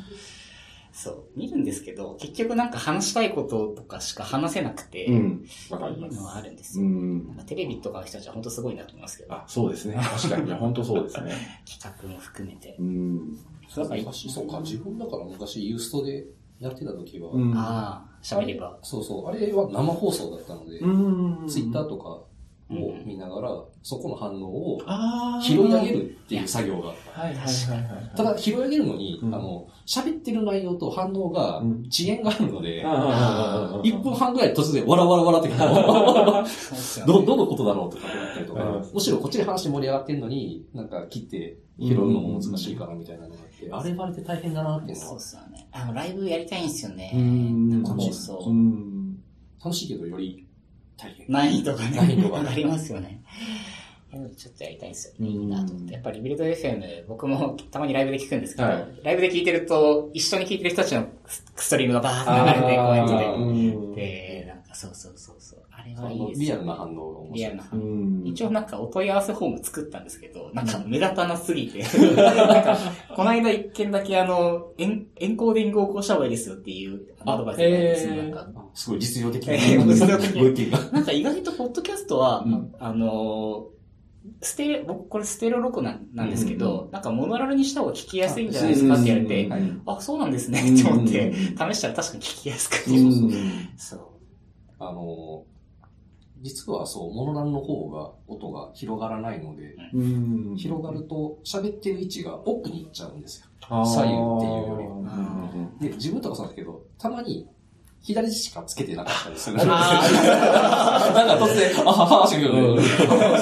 そう、見るんですけど、結局なんか話したいこととかしか話せなくて、っうん。わてかりますいうの。はあるんですうよ。んなん。かテレビとかの人たちは本当すごいなと思いますけど、あ、そうですね。確かに。いや、本当そうですね。企画も含めて。うん。そうだ昔、そうか、自分だから昔ユーストでやってた時は、うんああ、喋れば。そうそう、あれは生放送だったので、うん。ツイッターとかを見ながら、そこの反応を拾い上げるっていう作業が。はいはいはいはい。ただ、拾い上げるのに、うん。あの、喋ってる内容と反応がうん遅延があるので、あー。1分半ぐらい突然、わらわらわらって ど、どのことだろうとか思ったりとかうん、むしろこっちで話盛り上がってんのに、なんか切って拾うのも難しいからみたいなのがあれバレて大変だなっていうのそうはっすよね。あの、ライブやりたいんですよね。うん生放う送。ん。楽しいけどより大変。難易度がね、上が りますよね。ちょっとやりたいんですよね。いいなと思って。やっぱりビルド FM、僕もたまにライブで聞くんですけど、はいライブで聞いてると、一緒に聞いてる人たちのストリームがバーって流れて、コメントで。うんで、なんかそうそうそうそう。あれあはいいですよ、ね。リアルな反応が面白いリアル。なう反応。ん。一応なんかお問い合わせフォーム作ったんですけど、なんか目立たなすぎて。なんか、この間一件だけあの、エンエンコーディングをこうした方がいいですよっていうアドバイスがあるんですよ。なんかあすごい実用的えー実用的 ご意見が。なんか意外とポッドキャストは、うんあのーステレ、僕これステレオ録なんなんですけど、なんかモノラルにした方が聞きやすいんじゃないですかって言われて、うんあ、そうなんですね。って思ってうん、試したら確かに聞きやすくて。うんそう。あの、実はそう、モノラルの方が音が広がらないので、うん。広がると喋ってる位置が奥に行っちゃうんですよ。左右っていうよりは。うん。で、自分とかそうなんですけど、たまに左しかつけてなかったりする。あ なんか突然、あはは、しか言うね。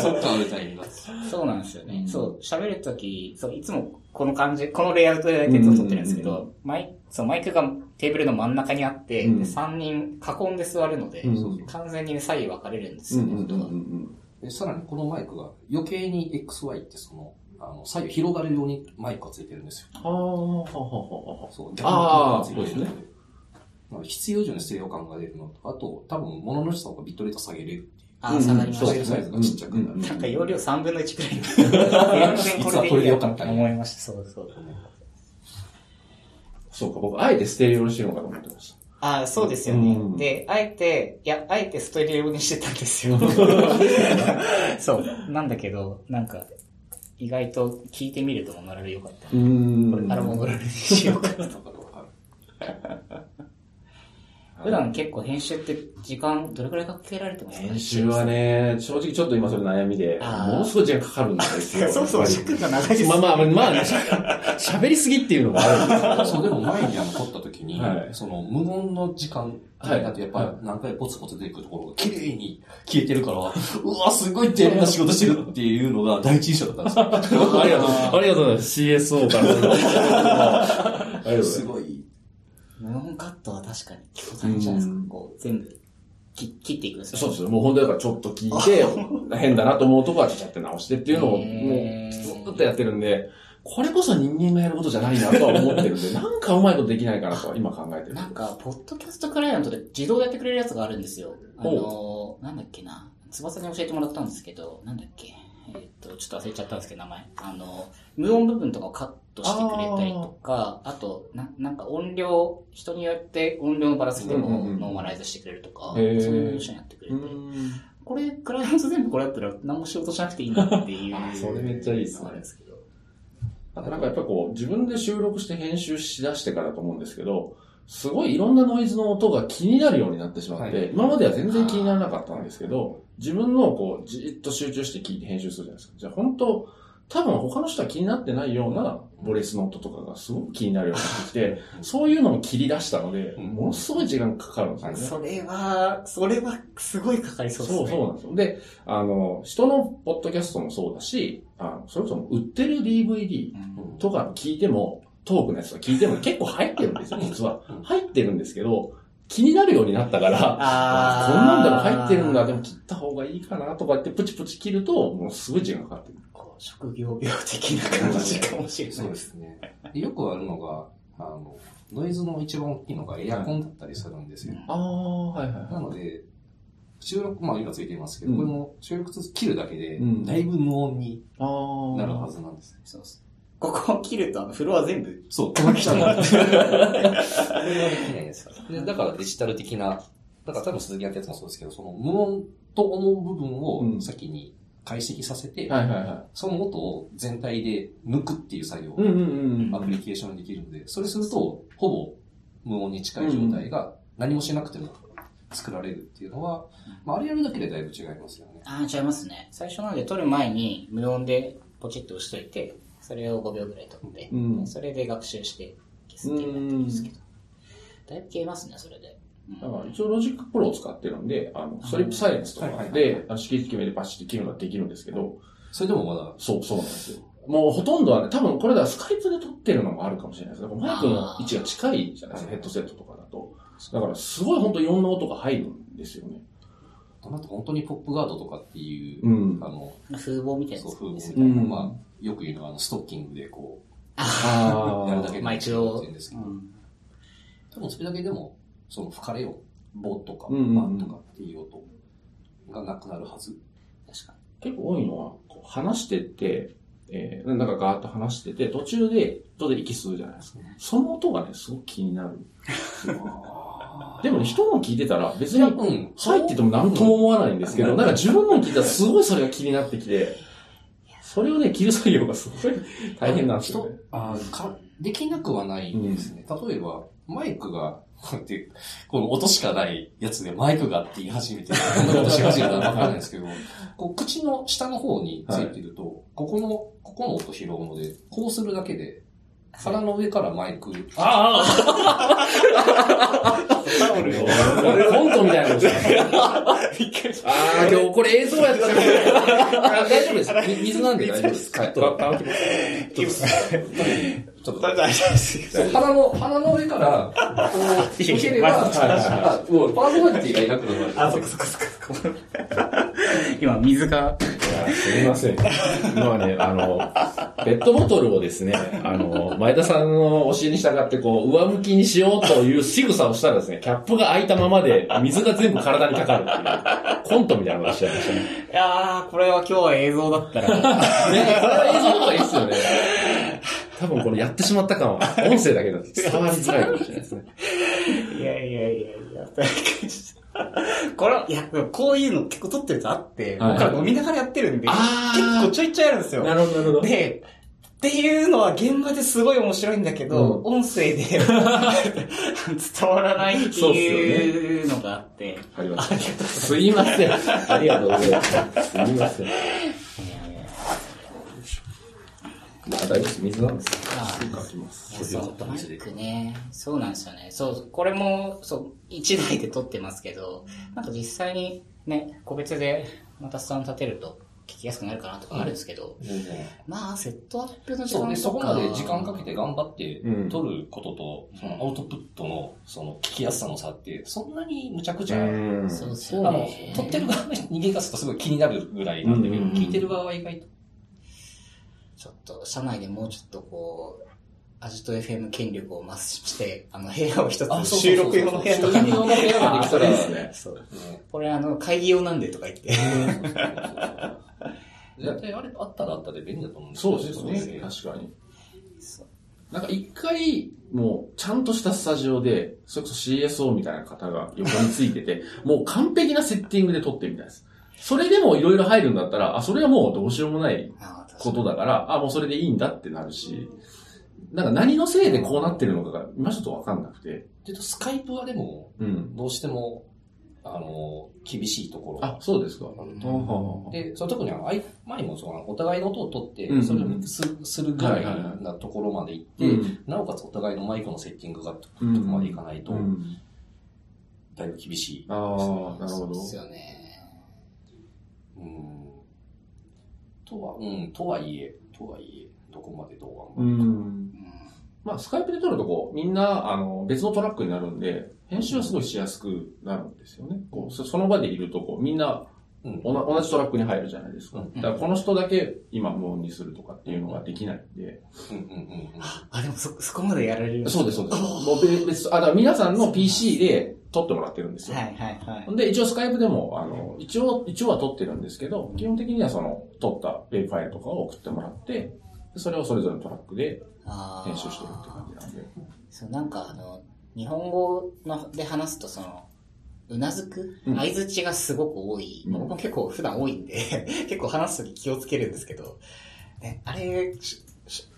そっか、みたいな。そうなんですよね。うんそう、喋るとき、そう、いつもこの感じ、このレイアウトでテントを撮ってるんですけうど、マイそうマイクがテーブルの真ん中にあって、うんで3人囲んで座るので、うん完全にね左右分かれるんですよね、さらにこのマイクが余計に XY ってその、あの、左右広がるようにマイクがついてるんですよ。ああ、はははは。そう、逆についてるそうですなので必要以上にステレオ感が出るのと、あと、多分、物の下がビットレート下げれるっていう。あー、下がりました。そうですサイズがちっちゃくなるなんか容量3分の1くらい。全然これでいいやと思いました。そうそう。そうか、僕、あえてステレオにしてるのかと思ってましああ、そうですよね。うんで、あえて、いや、あえてストレオにしてたんですよ。そう。なんだけど、なんか、意外と聞いてみるとモノラル良かった。た。うんこれからモノラルにしようかなと。普段結構編集って時間どれくらいかけられてますか？編集はね、正直ちょっと今それ悩みで、ものすごい時間かかるんですよ。そうそう、尺が長いです。りまあまあ、まあね、しゃべりすぎっていうのがあるんですそう、でも前にあの撮った時に、はいその無言の時間、はいだってやっぱ何回ポツポツ出てくるところが綺麗に消えてるから、うわ、すごい丁寧な仕事してるっていうのが第一印象だったんですよ。ありがとう、ありがとうございます。CSO からすると。ありがとうござい 無音カットは確かに結構大変じゃないですかうん。こう、全部切切っていくんですよそうですよ。もう本当だからちょっと聞いて、変だなと思うとこはちゃちゃって直してっていうのを、もうずっとやってるんで、これこそ人間がやることじゃないなとは思ってるんで、なんかうまいことできないかなとは今考えてる。なんか、ポッドキャストクライアントで自動でやってくれるやつがあるんですよ。あのー、なんだっけな。翼に教えてもらったんですけど、なんだっけ。えーっと、ちょっと忘れちゃったんですけど、名前。あの、無音部分とかをカットしてくれたりとか、あと、な、なんか音量、人によって音量のバランスでもノーマライズしてくれるとか、そういうの一緒にやってくれて、うんこれ、クライアント全部これやったら何も仕事しなくていいんだっていう。あそれめっちゃいいっすねですけど。あとなんかやっぱこう、自分で収録して編集しだしてからと思うんですけど、すごいいろんなノイズの音が気になるようになってしまって、はい今までは全然気にならなかったんですけど、自分のこう、じーっと集中して聞いて編集するじゃないですか。じゃあ本当、多分他の人は気になってないようなボレスの音とかがすごく気になるようになってきて、そういうのも切り出したので、うんものすごい時間かかるんですよね。それは、それはすごいかかりそうですね。そうそうなんですよ。で、あの、人のポッドキャストもそうだし、あのそれこそ売ってる DVD うんとか聞いても、トークのやつとか聞いても結構入ってるんですよ、実は。入ってるんですけど、気になるようになったから、こんなんでも入ってるんだ、でも切った方がいいかなとかってプチプチ切ると、もうすごい時間かかってる。こう職業病的な感じかもしれないそうですね。でよくあるのが、あの、ノイズの一番大きいのがエアコンだったりするんですよ。ああ、はいはいなので、収録、まあ今ついていますけど、うんこれも収録切るだけでうん、だいぶ無音にああ。なるはずなんです。そうそう。ここを切ると、あの、フロア全部、そう、この来たの。これは できないですから。でだからデジタル的な、だから多分鈴木やったやつもそうですけど、その無音と思う部分うんを先に解析させて、はいはいはその音を全体で抜くっていう作業い。うんうんうん。アプリケーションにできるので、それすると、ほぼ無音に近い状態が何もしなくても作られるっていうのは、まあ、あれやるだけでだいぶ違いますよね。ああ、違いますね。最初なんで撮る前に無音でポチッと押しといて、それを5秒ぐらい撮って、うんそれで学習して消すっていうのやってるんですけど。だいぶ消えますね、それで。うんだから一応ロジックプロを使ってるんで、あの、ストリップサイレンスとかで、あの識別決めてパシッて切るのはできるんですけど、それでもまだ、そう、そうなんですよ。もうほとんどはね、多分これだからスカイプで録ってるのもあるかもしれないです。だからマイクの位置が近いじゃないですか、ヘッドセットとかだと。だからすごい本当いろんな音が入るんですよね。あなた本当にポップガードとかっていう、うん。あの、風防みたいなそう、やつ風防みですたいな、うんまあ、よく言うのは、あの、ストッキングでこあう、やるだけでまあ一応。うんですけど、うん。多分それだけでも、その吹かれよ、ボとか、うんうんうん。バンとかっていう音がなくなるはず。確か結構多いのは、こう話してって、えー、なんかガーッと話してて、途中で、途で息吸うじゃないですか。その音がね、すごく気になる。でもね、人の聞いてたら、別にうん。入ってても何とも思わないんですけど、う。んなんか自分の聞いたらすごいそれが気になってきて、それをね、切る作業がすごい大変なんですよね。人あーかできなくはないんですね。例えば、マイクが、こうやって、この音しかないやつでマイクがって言い始めて、こんなことし始めたらわからないですけど、こう口の下の方についてると、ここの、ここの音拾うので、こうするだけで、鼻の上からマイク、あタオルを。あコントみたいなこ。ああ、今日これ映像やったら、大丈夫です。み水なんで大丈夫です。はい。ちょっと、大丈夫です。そう鼻の、鼻の上から、こう、受ければ、もうパーソナリティがいなくなる。あ、そっかそっかそっか。今、水が。いや、すみません。今はね、あの、ペットボトルをですね、あの、前田さんの教えに従って、こう、上向きにしようという仕草をしたらですね、キャップが開いたままで、水が全部体にかかるっていう、コントみたいなのがしちゃいましたね。いやー、これは今日は映像だったら。ね、これは映像の方がいいっすよね。多分これやってしまった感は、音声だけだと伝わりづらいかもしれないですね。いやいやいやいや、これ、いや、こういうの結構撮ってるとあって、はい僕ら飲みながらやってるんで、結構ちょいちょいあるんですよ。るほど、なるほど。で、っていうのは現場ですごい面白いんだけど、音声で伝わらないっていうのがあって。あります。すいません。ありがとうございます。すいません。まあ、大丈夫です。水なんですあすぐ書きます。そう、マイクね。そうなんですよね。そう、これも、そう、一台で撮ってますけど、なんか実際にね、個別でまたスタンド立てると聞きやすくなるかなとかあるんですけど、全然。まあ、セットアップの時そうね、間とか。そこまで時間かけて頑張ってうん撮ることと、そのアウトプットのその聞きやすさの差って、そんなにむちゃくちゃ、うん。そうですあの撮ってる側の人間からするとすごい気になるぐらいなんだけど、うん聞いてる側は意外と。ちょっと、社内でもうちょっとこう、アジト FM 権力を増して、あの、部屋を一つ収録用の部屋とかに収録用の部屋ができたらですね。そう。ねこれあの、会議用なんでとか言って。絶対あれあったらあったで便利だと思うんそうですよね。確かに。なんか一回、もう、ちゃんとしたスタジオで、それこそ CSO みたいな方が横についてて、もう完璧なセッティングで撮ってみたいです。それでもいろいろ入るんだったら、あ、それはもうどうしようもないことだから、あ、もうそれでいいんだってなるし、なんか何のせいでこうなってるのかが、今ちょっとわかんなくて。でと、スカイプはでも、うん。どうしても、あの、厳しいところあ、そうですか。うんと。で、その特にあい前もそのお互いの音を取ってうんうん、それをミックスするぐらいなところまで行って、うんなおかつお互いのマイクのセッティングがとこまでいかないとう、ん。だいぶ厳しい。ああ、なるほど。そうですよね。うん。とは、うん、とはいえ、とはいえ、どこまでどうう頑張るか。ん。うんまあ、スカイプで撮るとこう、みんな、あの、別のトラックになるんで、編集はすごいしやすくなるんですよね。こう、そその場でいると、こう、みんな、うんおな同じトラックに入るじゃないですか。うんだから、この人だけ今無音にするとかっていうのができないんで。うんうんうんうん。あ、でもそ、そこまでやられるんそうです、そうです。もう別別、あ、だから皆さんの PC で撮ってもらってるんですよ。はいはいはいで、一応スカイプでも、あの、一応、一応は撮ってるんですけど、基本的にはその、撮ったウェブファイルとかを送ってもらって、でそれをそれぞれのトラックで編集してるって感じなんで。そう、なんかあの、日本語ので話すとその、うなずくうん相づちがすごく多い。うん僕も結構普段多いんで、結構話すとき気をつけるんですけど、ね、あれ、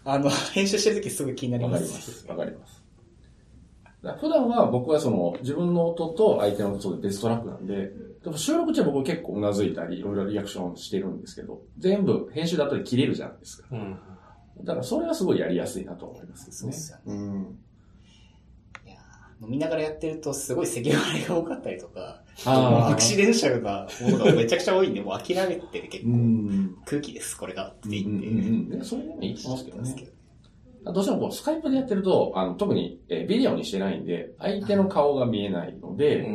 あの、編集してるときすぐ気になりわま。かりますす。わかります。普段は僕はその自分の音と相手の音でベストラックなんで、でも収録中は僕結構うなずいたり、いろいろリアクションしてるんですけど、全部編集だと切れるじゃないですか。うん。だからそれはすごいやりやすいなと思いますそうっすよね。うん。いやー飲みながらやってるとすごい咳払いが多かったりとか、アクシデンシャルなものがめちゃくちゃ多いんで、もう諦めて結う構ん。空気です、これが。ってうん言って。うんうんねそれでもいいと思思うんですけどね。ど。どうしてもこう、スカイプでやってると、あの、特に、えービデオにしてないんで、相手の顔が見えないので、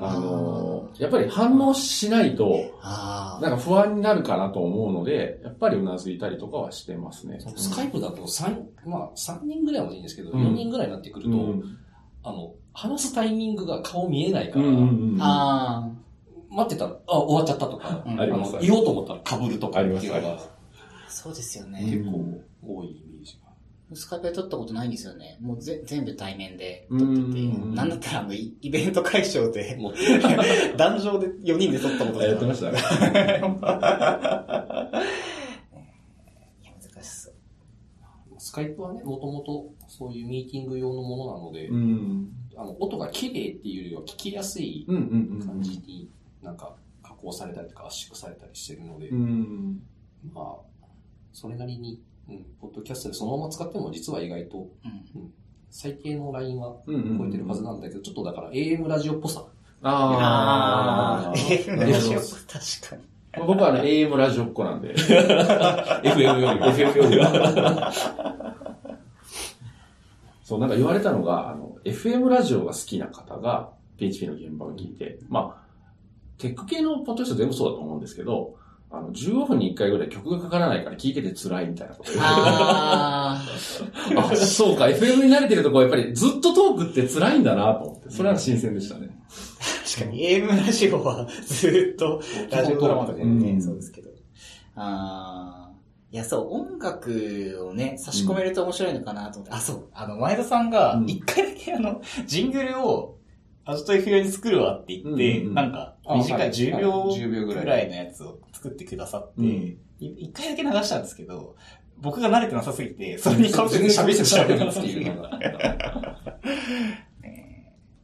あのーやっぱり反応しないと、あなんか不安になるかなと思うので、やっぱりうなずいたりとかはしてますね。スカイプだと三まあ3人ぐらいまでいいんですけど、うん4人ぐらいになってくると、うんあの、話すタイミングが顔見えないから、うんうんうん。あ。あ待ってたら、あ、終わっちゃったとか、うんあの言おうと思ったら被るとかっていうのありがますあ、そうですようんね。結構多い。スカイプで撮ったことないんですよね。もうぜ全部対面で撮っててうん。なんだったらあの、イイベント会場で、もう 壇上で4人で撮ったことやってましたね。いや、難しそう。スカイプはね、もともとそういうミーティング用のものなので、うん。あの音が綺麗っていうよりは聞きやすい感じになんか加工されたりとか圧縮されたりしてるので、うん。まあ、それなりに、うん、ポッドキャストでそのまま使っても実は意外とうん。最低のラインはうんうん。超えてるはずなんだけど、ちょっとだから AM ラジオっぽさ。ああ。えー、なるほど確かに。僕はあの AM ラジオっ子なんで。FM よりも。FF よりは。そう、なんか言われたのが、あの、FM ラジオが好きな方が、PHP の現場を聞いて、まあ、テック系のポッドキャスト全部そうだと思うんですけど、あの、15分に1回ぐらい曲がかからないから聴いてて辛いみたいなこと。あ あ、そうか、FM に慣れてるとこやっぱりずっとトークって辛いんだなと思って、それは新鮮でしたね。ー確かに、AM ラジオはずーっとラジオドラマとかでね、うん。そうですけど。あー。いや、そう、音楽をね、差し込めると面白いのかなと思って。あ、そう、あの、前田さんがう、ん。一回だけあの、ジングルを、アジト F 用に作るわって言って、うんうんなんか、あ短はいい10秒はい。10秒ぐらい。のやつを作ってくださって、うん。回だけ流したんですけど、僕が慣れてなさすぎて、それにかぶせて喋って喋る喋るっていうのが。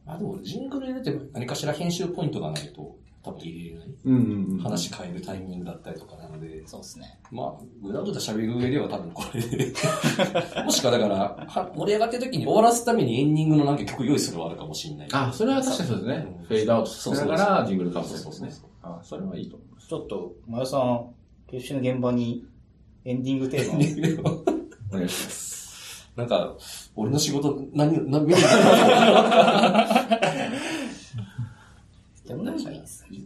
あ、でも、ジングル入れても何かしら編集ポイントがないと、多分入れれない。うんうんうん。話変えるタイミングだったりとかなので、そうですね。まあ、ぐだぐだ喋る上では多分これで。もしかだから、は盛り上がってる時に終わらすためにエンディングのなんか曲用意するのはあるかもしれない。あ、それは確かにそうですねうん。フェードアウトしながそうそうらジングルカムそうですね。あ、それはいいと思います。ちょっと、前田さん、決死の現場にエンディングテーマを お願いします。なんか、俺の仕事、何、何、見にでもなんかいいですね。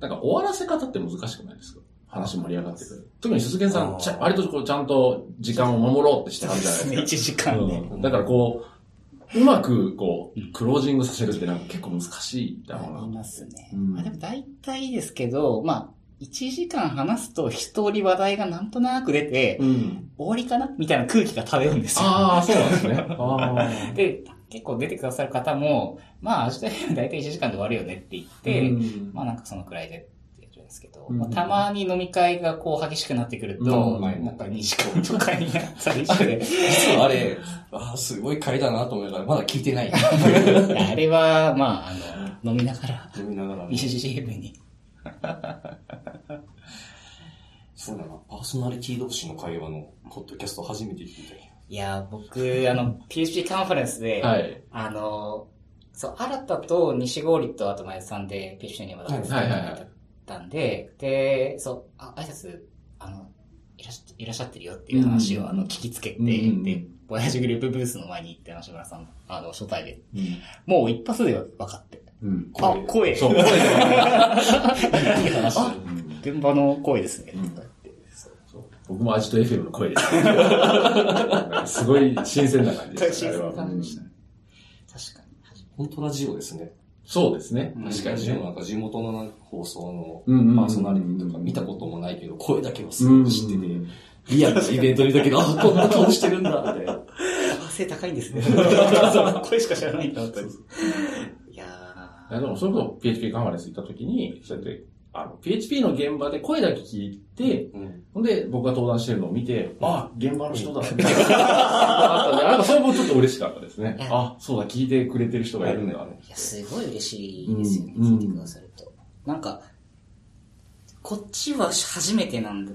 なんか終わらせ方って難しくないですか？話盛り上がってくる。特に鈴木さん、ちゃ割とこうちゃんと時間を守ろうってしてはるじゃない1です時か。間で。うんだからこう、うまくこうんう、クロージングさせるってなんか結構難しいだろうな。ありますね。うんまあでも大体ですけど、まあ、1時間話すと一人話題がなんとなく出て、うん。終わりかな？みたいな空気が漂うんですよ。ああ、そうなんですね。あ で、結構出てくださる方も、まあ、明日大体1時間で終わるよねって言って、うんまあなんかそのくらいでって言うんですけど、うんまあ、たまに飲み会がこう激しくなってくると、うんなんか2時間とかになったりして、実はあれ、ああ、すごい回だなと思いながら、まだ聞いてない。あれは、まあ、あの、飲みながら、飲みながらね。BGM に。そうだな。パーソナリティ同士の会話のポッドキャスト初めて聞いたけいや、僕、あの、PHP カンファレンスで、はい。あの、そう、新田と西郡とあと前田さんで PHP にはいはいはいたんで、で、そう、あ、挨拶、あの、いらっしゃいらっしゃってるよっていう話を、あの、聞きつけて、うんうんで、ボヤジグループブースの前に行って、橋村さん、あの、初対で、うんもう一発で分かって。うん。あ、声。そう、声で。いい話。うん現場の声ですね。うん僕もアジト FM の声です。すごい新鮮な感じでしたね。あれは新鮮な感じでしたうん確か本当ラジオですね。そうですね。うん確かにね。ラジオなんか地元の放送のパーソナリティとか見たこともないけど、声だけはすごく知ってて、リアルなイベントにいたけど、あ、こんな顔してるんだ、みたいな。に。背高いんですね。声しか知らないんだったいやいやでも、それこそ PHP カンファレンス行った時に、そうやって、あの、PHP の現場で声だけ聞いて、うん。ほんで、僕が登壇してるのを見て、あ、現場の人だ。みたいなあったんで、なんかそれもちょっと嬉しかったですねあ、そうだ、聞いてくれてる人がいるんだ。ーいや、すごい嬉しいですよね。うん聞いてくださると。なんか、こっちは初めてなんだ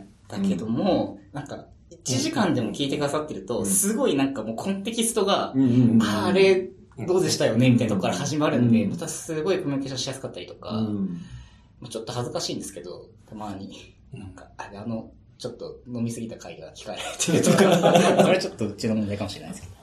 けども、なんか、1時間でも聞いてくださってると、うんすごいなんかもうコンテキストが、うんうんうんああれ、どうでしたよねみたいなとこから始まるんで、うんまたすごいコミュニケーションしやすかったりとか、ちょっと恥ずかしいんですけど、たまに、なんか、あれ、あの、ちょっと飲みすぎた回が聞かれてるとか、それはちょっとうちの問題かもしれないですけど。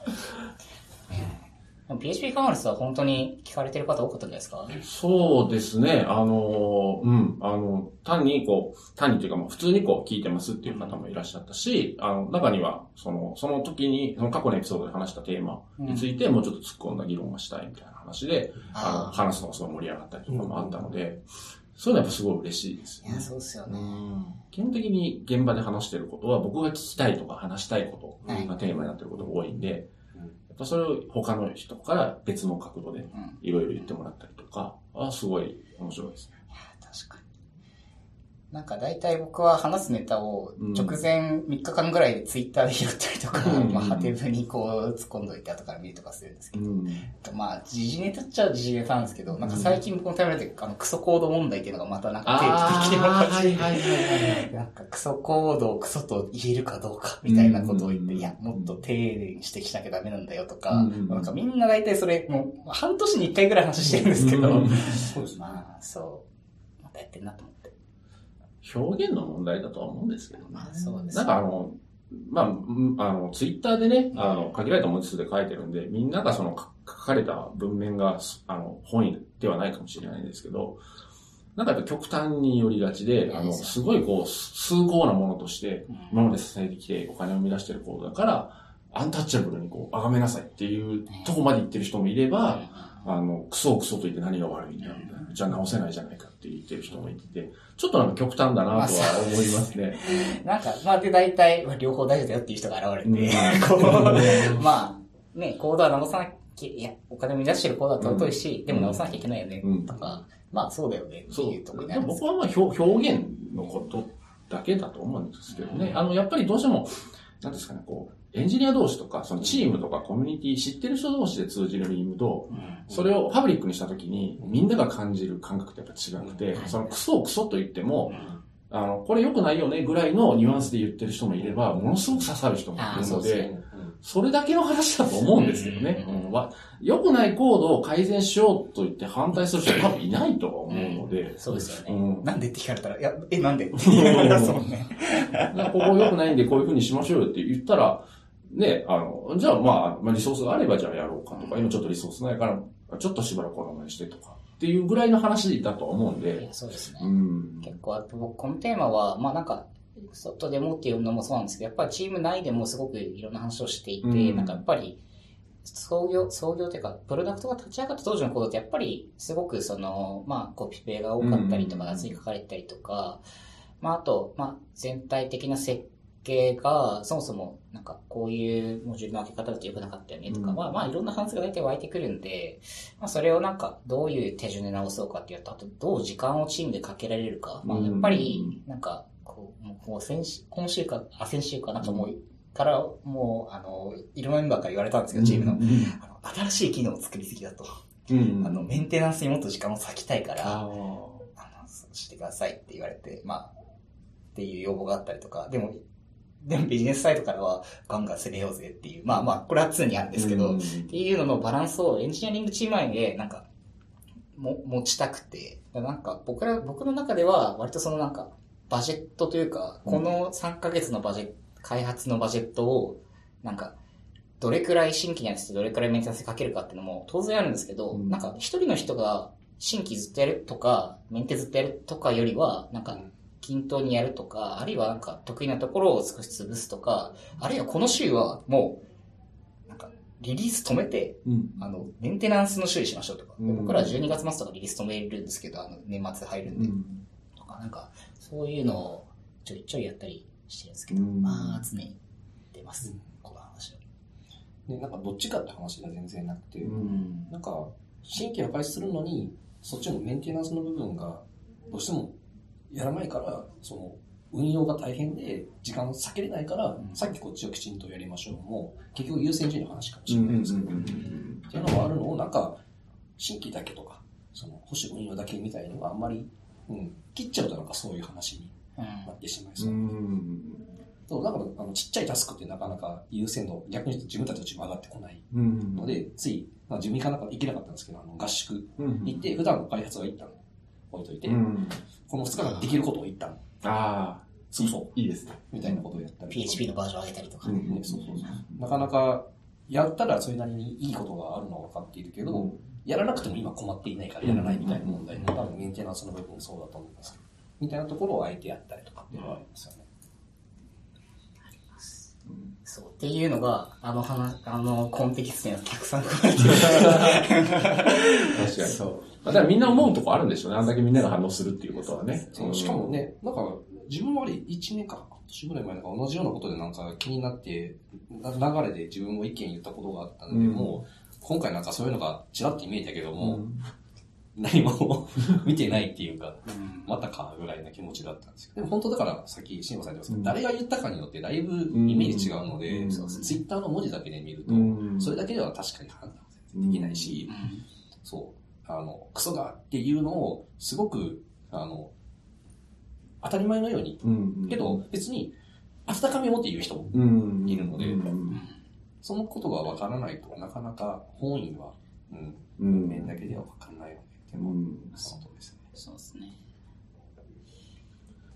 PHP カンファレンスは本当に聞かれてる方多かったんじゃないですか？そうですね。あの、うん。あの、単にこう、単にというかもう普通にこう聞いてますっていう方もいらっしゃったし、あの、中には、その、その時に、その過去のエピソードで話したテーマについてもうちょっと突っ込んだ議論がしたいみたいな話で、あの、あ話すのがすごい盛り上がったりとかもあったので、そういうのはやっぱすごい嬉しいですあ。いや、そうですよね。基本的に現場で話してることは僕が聞きたいとか話したいことがテーマになってることが多いんで、やっぱそれを他の人から別の角度でうん。いろいろ言ってもらったりとか、あすごい面白いですね。確かに。なんか大体僕は話すネタをうん直前3日間ぐらいでツイッターで拾ったりとか、うんまあ、ハテブにこう突っ込んどいて後から見るとかするんですけど、うん。まあ、時事ネタっちゃ時事ネタなんですけど、なんか最近僕のタイムラインで、あの、クソコード問題っていうのがまたなんか定期的に分かって、はいはい。なんかクソコードをクソと言えるかどうかみたいなことを言って、うんいや、もっと丁寧に指摘しなきゃダメなんだよとか、うんなんかみんな大体それ、もう半年に一回ぐらい話してるんですけど、うんそうですね。まあ、そう、またやってんなと思って。表現の問題だとは思うんですけどね。まあ、そうですなんかあの、まあ、うんあの、ツイッターでね、あの、限られた文字数で書いてるんで、みんながその、か書かれた文面が、あの、本意ではないかもしれないんですけど、なんかやっぱ極端によりがちで、あの、すごいこう、崇高なものとして、今まで支えてきてお金を生み出してることだから、アンタッチャブルにこう、崇めなさいっていうとこまで言ってる人もいれば、あの、クソクソと言って何が悪いんだみたいな。じゃあ直せないじゃないかって言ってる人もいて、ちょっとなんか極端だなとは思いますね。なんか、まあで大体、まあ両方大事だよっていう人が現れて、まあ、ね、コードは直さなきゃ、いや、お金を生み出してるコードは尊いし、でも直さなきゃいけないよねうん、とか、まあそうだよねってそう。いうところにでなるんですも僕はまあ表表現のことだけだと思うんですけどね。あの、やっぱりどうしても、なんですかね、こう、エンジニア同士とか、そのチームとかコミュニティ、知ってる人同士で通じるリームと、それをファブリックにしたときに、みんなが感じる感覚ってやっぱ違くて、そのクソをクソと言っても、あの、これ良くないよねぐらいのニュアンスで言ってる人もいれば、ものすごく刺さる人もいるので、それだけの話だと思うんですけどね。良くないコードを改善しようと言って反対する人は多分いないとは思うので、そうですようね。ん。なんでって聞かれたら、いや、え、なんで？って言われますもんね。ここ良くないんでこういう風にしましょうよって言ったら、ね、あの、じゃあまあ、まあ、リソースがあればじゃあやろうかとか、今ちょっとリソースないから、ちょっとしばらくこのままにしてとか、っていうぐらいの話だとは思うんいでや、そうですね。うん。結構、僕このテーマは、まあなんか、外でもっていうのもそうなんですけど、やっぱりチーム内でもすごくいろんな話をしていて、うんなんかやっぱり、創業、創業というか、プロダクトが立ち上がった当時のコードってやっぱりすごくその、まあコピペが多かったりとか、うん厚に書かれたりとか、まああと、まあ全体的な設計が、そもそもなんかこういうモジュールの開け方だと良くなかったよねとか、うんまあまあいろんな話が大体湧いてくるんで、まあそれをなんかどういう手順で直そうかっていうと、あとどう時間をチームでかけられるか、まあやっぱりなんかこう、もう先週、今週か、あ、先週かなんかもう、からもう、あの、いろんなメンバーから言われたんですけど、チームの。あの新しい機能を作りすぎだと。うん。あの、メンテナンスにもっと時間を割きたいから、ああの、そうしてくださいって言われて、まあ、っていう要望があったりとか、でも、でもビジネスサイドからはガンガン攻めようぜっていう、まあまあ、これは常にあるんですけど、うん。っていうののバランスをエンジニアリングチーム内で、なんか、も、持ちたくて、なんか、僕ら、僕の中では、割とそのなんか、バジェットというか、この3ヶ月のバジェット、開発のバジェットを、なんか、どれくらい新規にやってどれくらいメンテナンスにかけるかっていうのも当然あるんですけど、うん。なんか一人の人が新規ずっとやるとか、メンテずっとやるとかよりは、なんか均等にやるとか、あるいはなんか得意なところを少し潰すとか、あるいはこの週はもう、なんかリリース止めて、うん。あの、メンテナンスの週にしましょうとか、でうん僕らは12月末とかリリース止めるんですけど、あの、年末入るんで、うん。とか、なんか、そういうのをちょいちょいやったりしてるんですけど、うんまあ、常に出ます、この話は。で、なんかどっちかって話が全然なくて、うん。なんか、新規の開始するのに、そっちのメンテナンスの部分が、どうしてもやらないから、その、運用が大変で、時間避けれないから、んさっきこっちをきちんとやりましょうも、結局優先順位の話かもしうん。うん。れないですけど、っていうのもあるのを、なんか、新規だけとか、その、保守運用だけみたいのがあんまり、うん、切っちゃうとなんかそういう話にうん。なってしまいうそう。ん。そうだから、あの、ちっちゃいタスクってなかなか優先度、逆に言うと自分たちのチーム上がってこないうん。ので、つい、まあ、自分行かなか行けなかったんですけど、あの、合宿うん。行って、普段の開発は一旦置いといて、うん。この2日間できることを一旦ああ、そうそう、いいですね。みたいなことをやったりとか。PHP のバージョン上げたりとか。うんね、そうそうそう。なかなか、やったらそれなりにいいことがあるのは分かっているけど、やらなくても今困っていないからやらないみたいな問題で、多分メンテナンスの部分もそうだと思いますけど、みたいなところをあえてやったりとかっていうのはありますよね。そう。っていうのが、あの話、あの、コンテキストにはたくさん加えてる。確かに。そう。だからみんな思うとこあるんでしょうね。あんだけみんなが反応するっていうことはね。そうしかもね、なんか、自分もあれ1年か、半年ぐらい前なんか同じようなことでなんか気になって、な流れで自分も意見言ったことがあったんで、うんもう、今回なんかそういうのがちらっと見えたけどうも、ん。何も見てないっていうか、うん。またかぐらいな気持ちだったんですけど、でも本当だから、さっき慎吾さん言ってますけど、うん。誰が言ったかによってだいぶイメージ違うので、ツイッターの文字だけで見ると、うん。それだけでは確かに判断できないし、そう、あの、クソがっていうのを、すごく、あの、当たり前のように、うん。けど、別に、温かみを持って言う人も、うん。いるのでうん。そのことがわからないとなかなか本意は、うん、うん。面だけではわかんないよね。でも、うん。その通りですね。そうですね。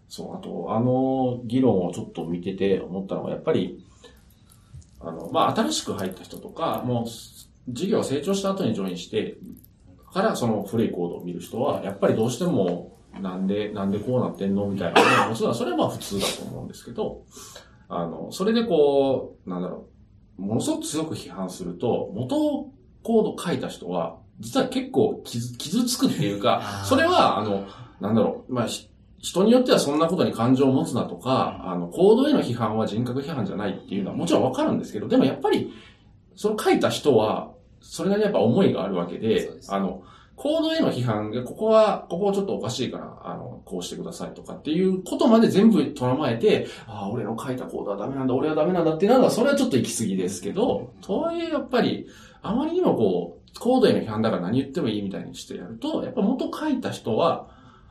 そう、あと、あの議論をちょっと見てて思ったのが、やっぱり、あの、まあ、新しく入った人とか、もう、事業が成長した後にジョインして、からその古いコードを見る人は、やっぱりどうしても、なんで、なんでこうなってんの？みたいな。もちろんそれはまあ普通だと思うんですけど、あの、それでこう、なんだろう、ものすごく強く批判すると、元コード書いた人は、実は結構傷傷つくっていうかそれは、あの、なんだろう、まあ、ひ人によってはそんなことに感情を持つなとか、あの、コードへの批判は人格批判じゃないっていうのはもちろんわかるんですけど、でもやっぱり、その書いた人は、それなりにやっぱ思いがあるわけで、ですあの、コードへの批判で、ここは、ここはちょっとおかしいから、あの、こうしてくださいとかっていうことまで全部とらまえて、ああ、俺の書いたコードはダメなんだ、俺はダメなんだっていうのは、それはちょっと行き過ぎですけど、とはいえやっぱり、あまりにもこう、コードへの批判だから何言ってもいいみたいにしてやると、やっぱ元書いた人は、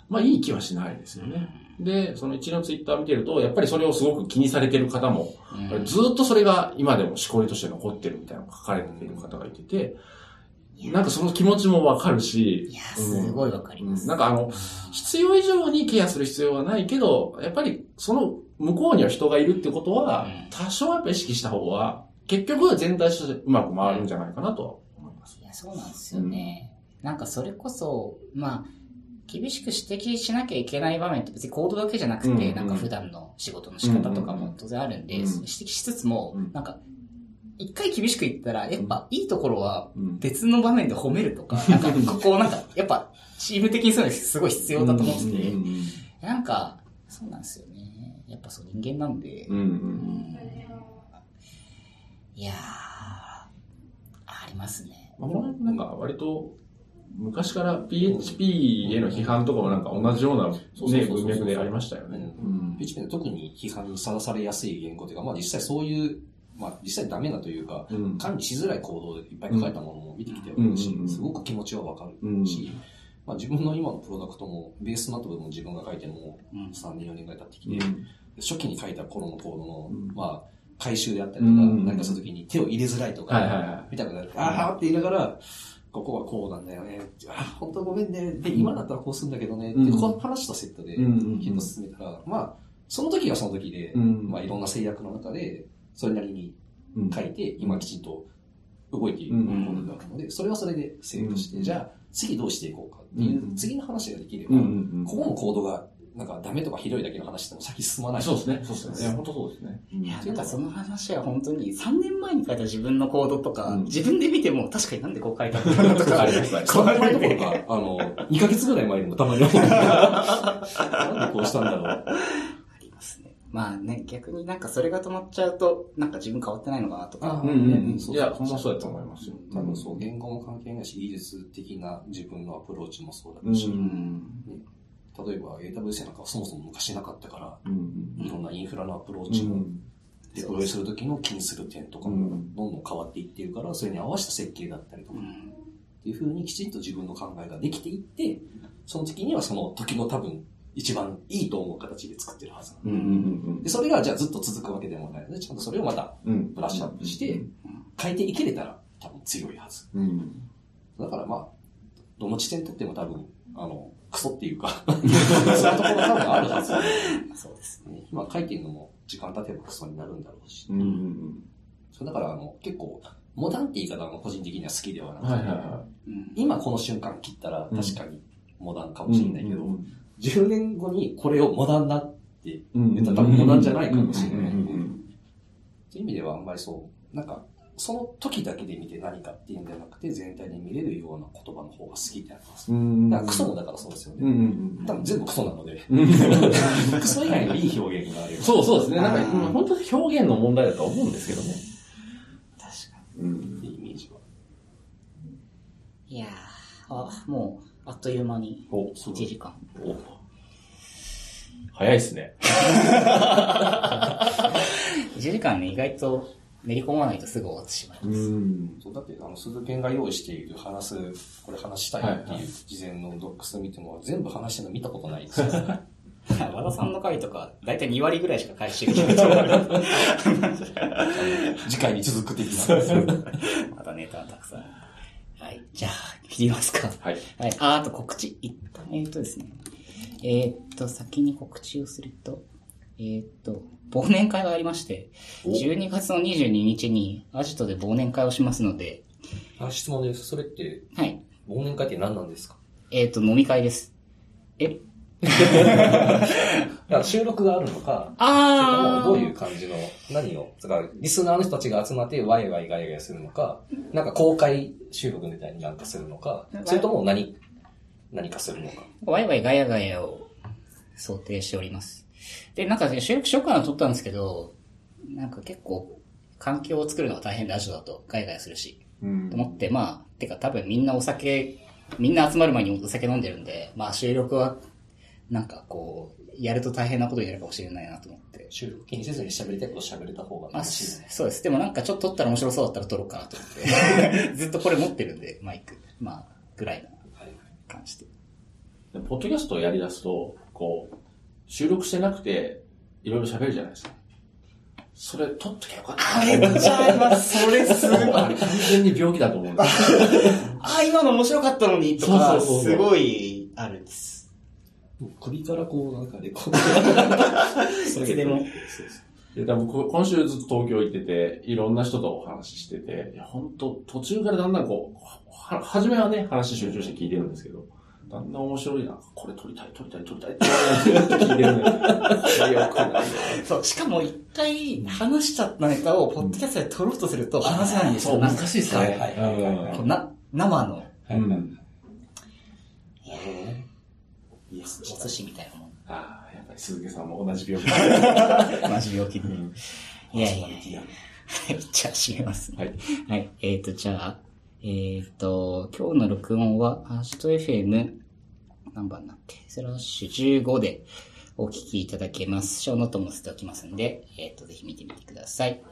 まあいい気はしないですよね。で、その一連のツイッター見てると、やっぱりそれをすごく気にされてる方も、うんずっとそれが今でもしこりとして残ってるみたいなのが書かれている方がいてて、なんかその気持ちもわかるし、いや、すごいわかります。うんなんかあの、必要以上にケアする必要はないけど、やっぱりその向こうには人がいるってことはうん、多少はやっぱ意識した方が、結局は全体としてうまく回るんじゃないかなとは思います。いや、そうなんですよね。なんかそれこそ、まあ、厳しく指摘しなきゃいけない場面って別にコードだけじゃなくて、なんか普段の仕事の仕方とかも当然あるんで、うん指摘しつつも、うんなんか、一回厳しく言ったら、やっぱいいところはうん別の場面で褒めるとか、なんかここなんか、やっぱチーム的にそういうのすごい必要だと思ってて、なんか、そうなんですよね。やっぱそう人間なんで、いやー、ありますね。なんか割と、昔から PHP への批判とかもなんか同じような、ね、文脈でありましたよね。うん。PHP で特に批判にさらされやすい言語というか、まあ実際そういう、まあ実際ダメなというか、うん。管理しづらい行動でいっぱい書かれたものも見てきてはいるしうんうんうん、すごく気持ちはわかうん。るし、まあ自分の今のプロダクトも、ベースになった部分も自分が書いてもうん。3年4年ぐらい経ってきて、うん。初期に書いた頃のコードのうん、まあ、回収であったりとか、うん何かするときに手を入れづらいとか。みたいな、あーって言いながら、ここはこうなんだよね。あ、本当ごめんね。で、今だったらこうするんだけどね。うん。で、この話とセットで、ヒント進めたら、まあ、その時はその時で、うん。まあ、いろんな制約の中で、それなりにうん。書いて、今きちんと動いているうん。ものがあるので、それはそれでセーブして、うん。じゃあ、次どうしていこうかっていうう、ん。次の話ができれば、ここのコードが、なんかダメとかひどいだけの話でも先進まない。そうですね。そうですね。本当そうですね。いや、なんかその話は本当に3年前に書いた自分のコードとか、うん自分で見ても確かになんでこう書いたんだろうとか、ありますありますそんな前どころか、あの、2ヶ月ぐらい前にもたまに思う。なんでこうしたんだろう。ありますね。まあね、逆になんかそれが止まっちゃうと、なんか自分変わってないのかなとか。うんうんうん。いや、ほんまそうだと思いますよ。多分そう、言語も関係ないし、技術的な自分のアプローチもそううん。だし、うん例えば AWS なんかはそもそも昔なかったから、うんいろんなインフラのアプローうチも、ん。デプロイするときの気にする点とかもうんどんどん変わっていってるから、それに合わせた設計だったりとか、っうんていうふうにきちんと自分の考えができていって、その時にはその時の多分一番いいと思う形で作ってるはずで、それがじゃあずっと続くわけでもないので、ちゃんとそれをまた。ブラッシュアップして、変えていけれたら多分強いはず。うん。だからまあ、どの地点にとっても多分、あの、クソっていうか、そういうところ多分あるはず。そうです。ね今書いてるのも時間経てばクソになるんだろうし。うんうんそれだからあの、結構、モダンって言い方が個人的には好きではなくて、はいはいはうん今この瞬間切ったらうん確かにモダンかい。もしれないけど、10年後にこれをモダンだってうん言ったら多分モダンじゃないかもしれない。うんういう意味ではあんまりそう、なんか、その時だけで見て何かっていうんじゃなくて、全体に見れるような言葉の方が好きってあります。うん。だからクソもだからそうですよね。ん多分全部クソなので、うん。クソ以外のいい表現があるよ。そうそうですね。なんか、本当に表現の問題だとは思うんですけどね。確かうんっていうイメージは。に。いやー、あ、もう、あっという間にお、1時間。お早いですね。1時間ね、意外と練り込まないとすぐ終わってしまいます。ん。そうだって、あの、鈴研が用意している話す、これ話したいってはいう事前のドックス見ても、全部話してるの見たことないですよ。和田さんの回とか、だいたい2割ぐらいしか返してる人がいる 次回に続く的な。またネタはたくさん。はい。じゃあ、切りますか。はい。はい。あ、あと告知。一旦、えっ、とですね。えっ、と、先に告知をすると、えっ、と、忘年会がありまして、12月の22日にアジトで忘年会をしますので、あ質問です。それって、はい。忘年会って何なんですか？えっ、と、飲み会です。え？収録があるのか、あどういう感じの、何を、だから、リスナーの人たちが集まってワイワイガヤガヤするのか、なんか公開収録みたいになんかするのか、それとも何、何かするのか。ワイワイガヤガヤを想定しております。で、なんか収録しようかなと思ったんですけど、なんか結構、環境を作るのが大変ラジオだとガヤガヤするし、うんと思って、まあ、てか多分みんなお酒、みんな集まる前にお酒飲んでるんで、まあ収録は、なんかこう、やると大変なことになるかもしれないなと思って。収録気にせずに喋りたいこと喋れた方がまあ、楽しいよね。そうです。でもなんかちょっと撮ったら面白そうだったら撮ろうかなと思って。ずっとこれ持ってるんで、マイク。まあ、ぐらいなはい感じで。でポッドキャストをやり出すと、こう、収録してなくて、いろいろ喋るじゃないですか。それ、撮っときゃよかったな。めっちゃあります。それすごい。あれ完全に病気だと思うんですよ。あ、今の面白かったのに、とか、そうそうそうそうすごいあるんです。首からこう、なんかで、こう、いつでも。で、多分こ今週ずっと東京行ってて、いろんな人とお話ししてて、いや、本当途中からだんだんこう、は、初めはね、話集中して聞いてるんですけど、だんだん面白いな、これ撮りたい、撮りたい、撮りたいって聞いてるんで、これ良くないな。そう、しかも一回話しちゃったネタを、ポッドキャストで撮ろうとすると話せないんですよ。なんかしいですねはいはいはいな、生の、はいうん。イエスお寿司みたいなもん。ああ、やっぱり鈴木さんも同じ病気。マジ病気いやいやいや。はい、じゃあ閉めます。はい。はい。えっ、ー、と、じゃあ、えっ、と、今日の録音は、ハッシュト FM、何番だっけ？スラッシュ15でお聞きいただけます。ショーノートも載せておきますんで、えっ、と、ぜひ見てみてください。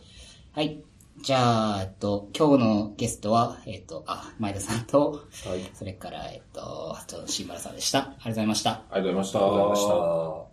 はい。じゃあ、えっと、今日のゲストは、えっ、と、あ、前田さんと、はい。それから、えっ、と、あと、新原さんでした。ありがとうございました。ありがとうございました。ありがとうございました。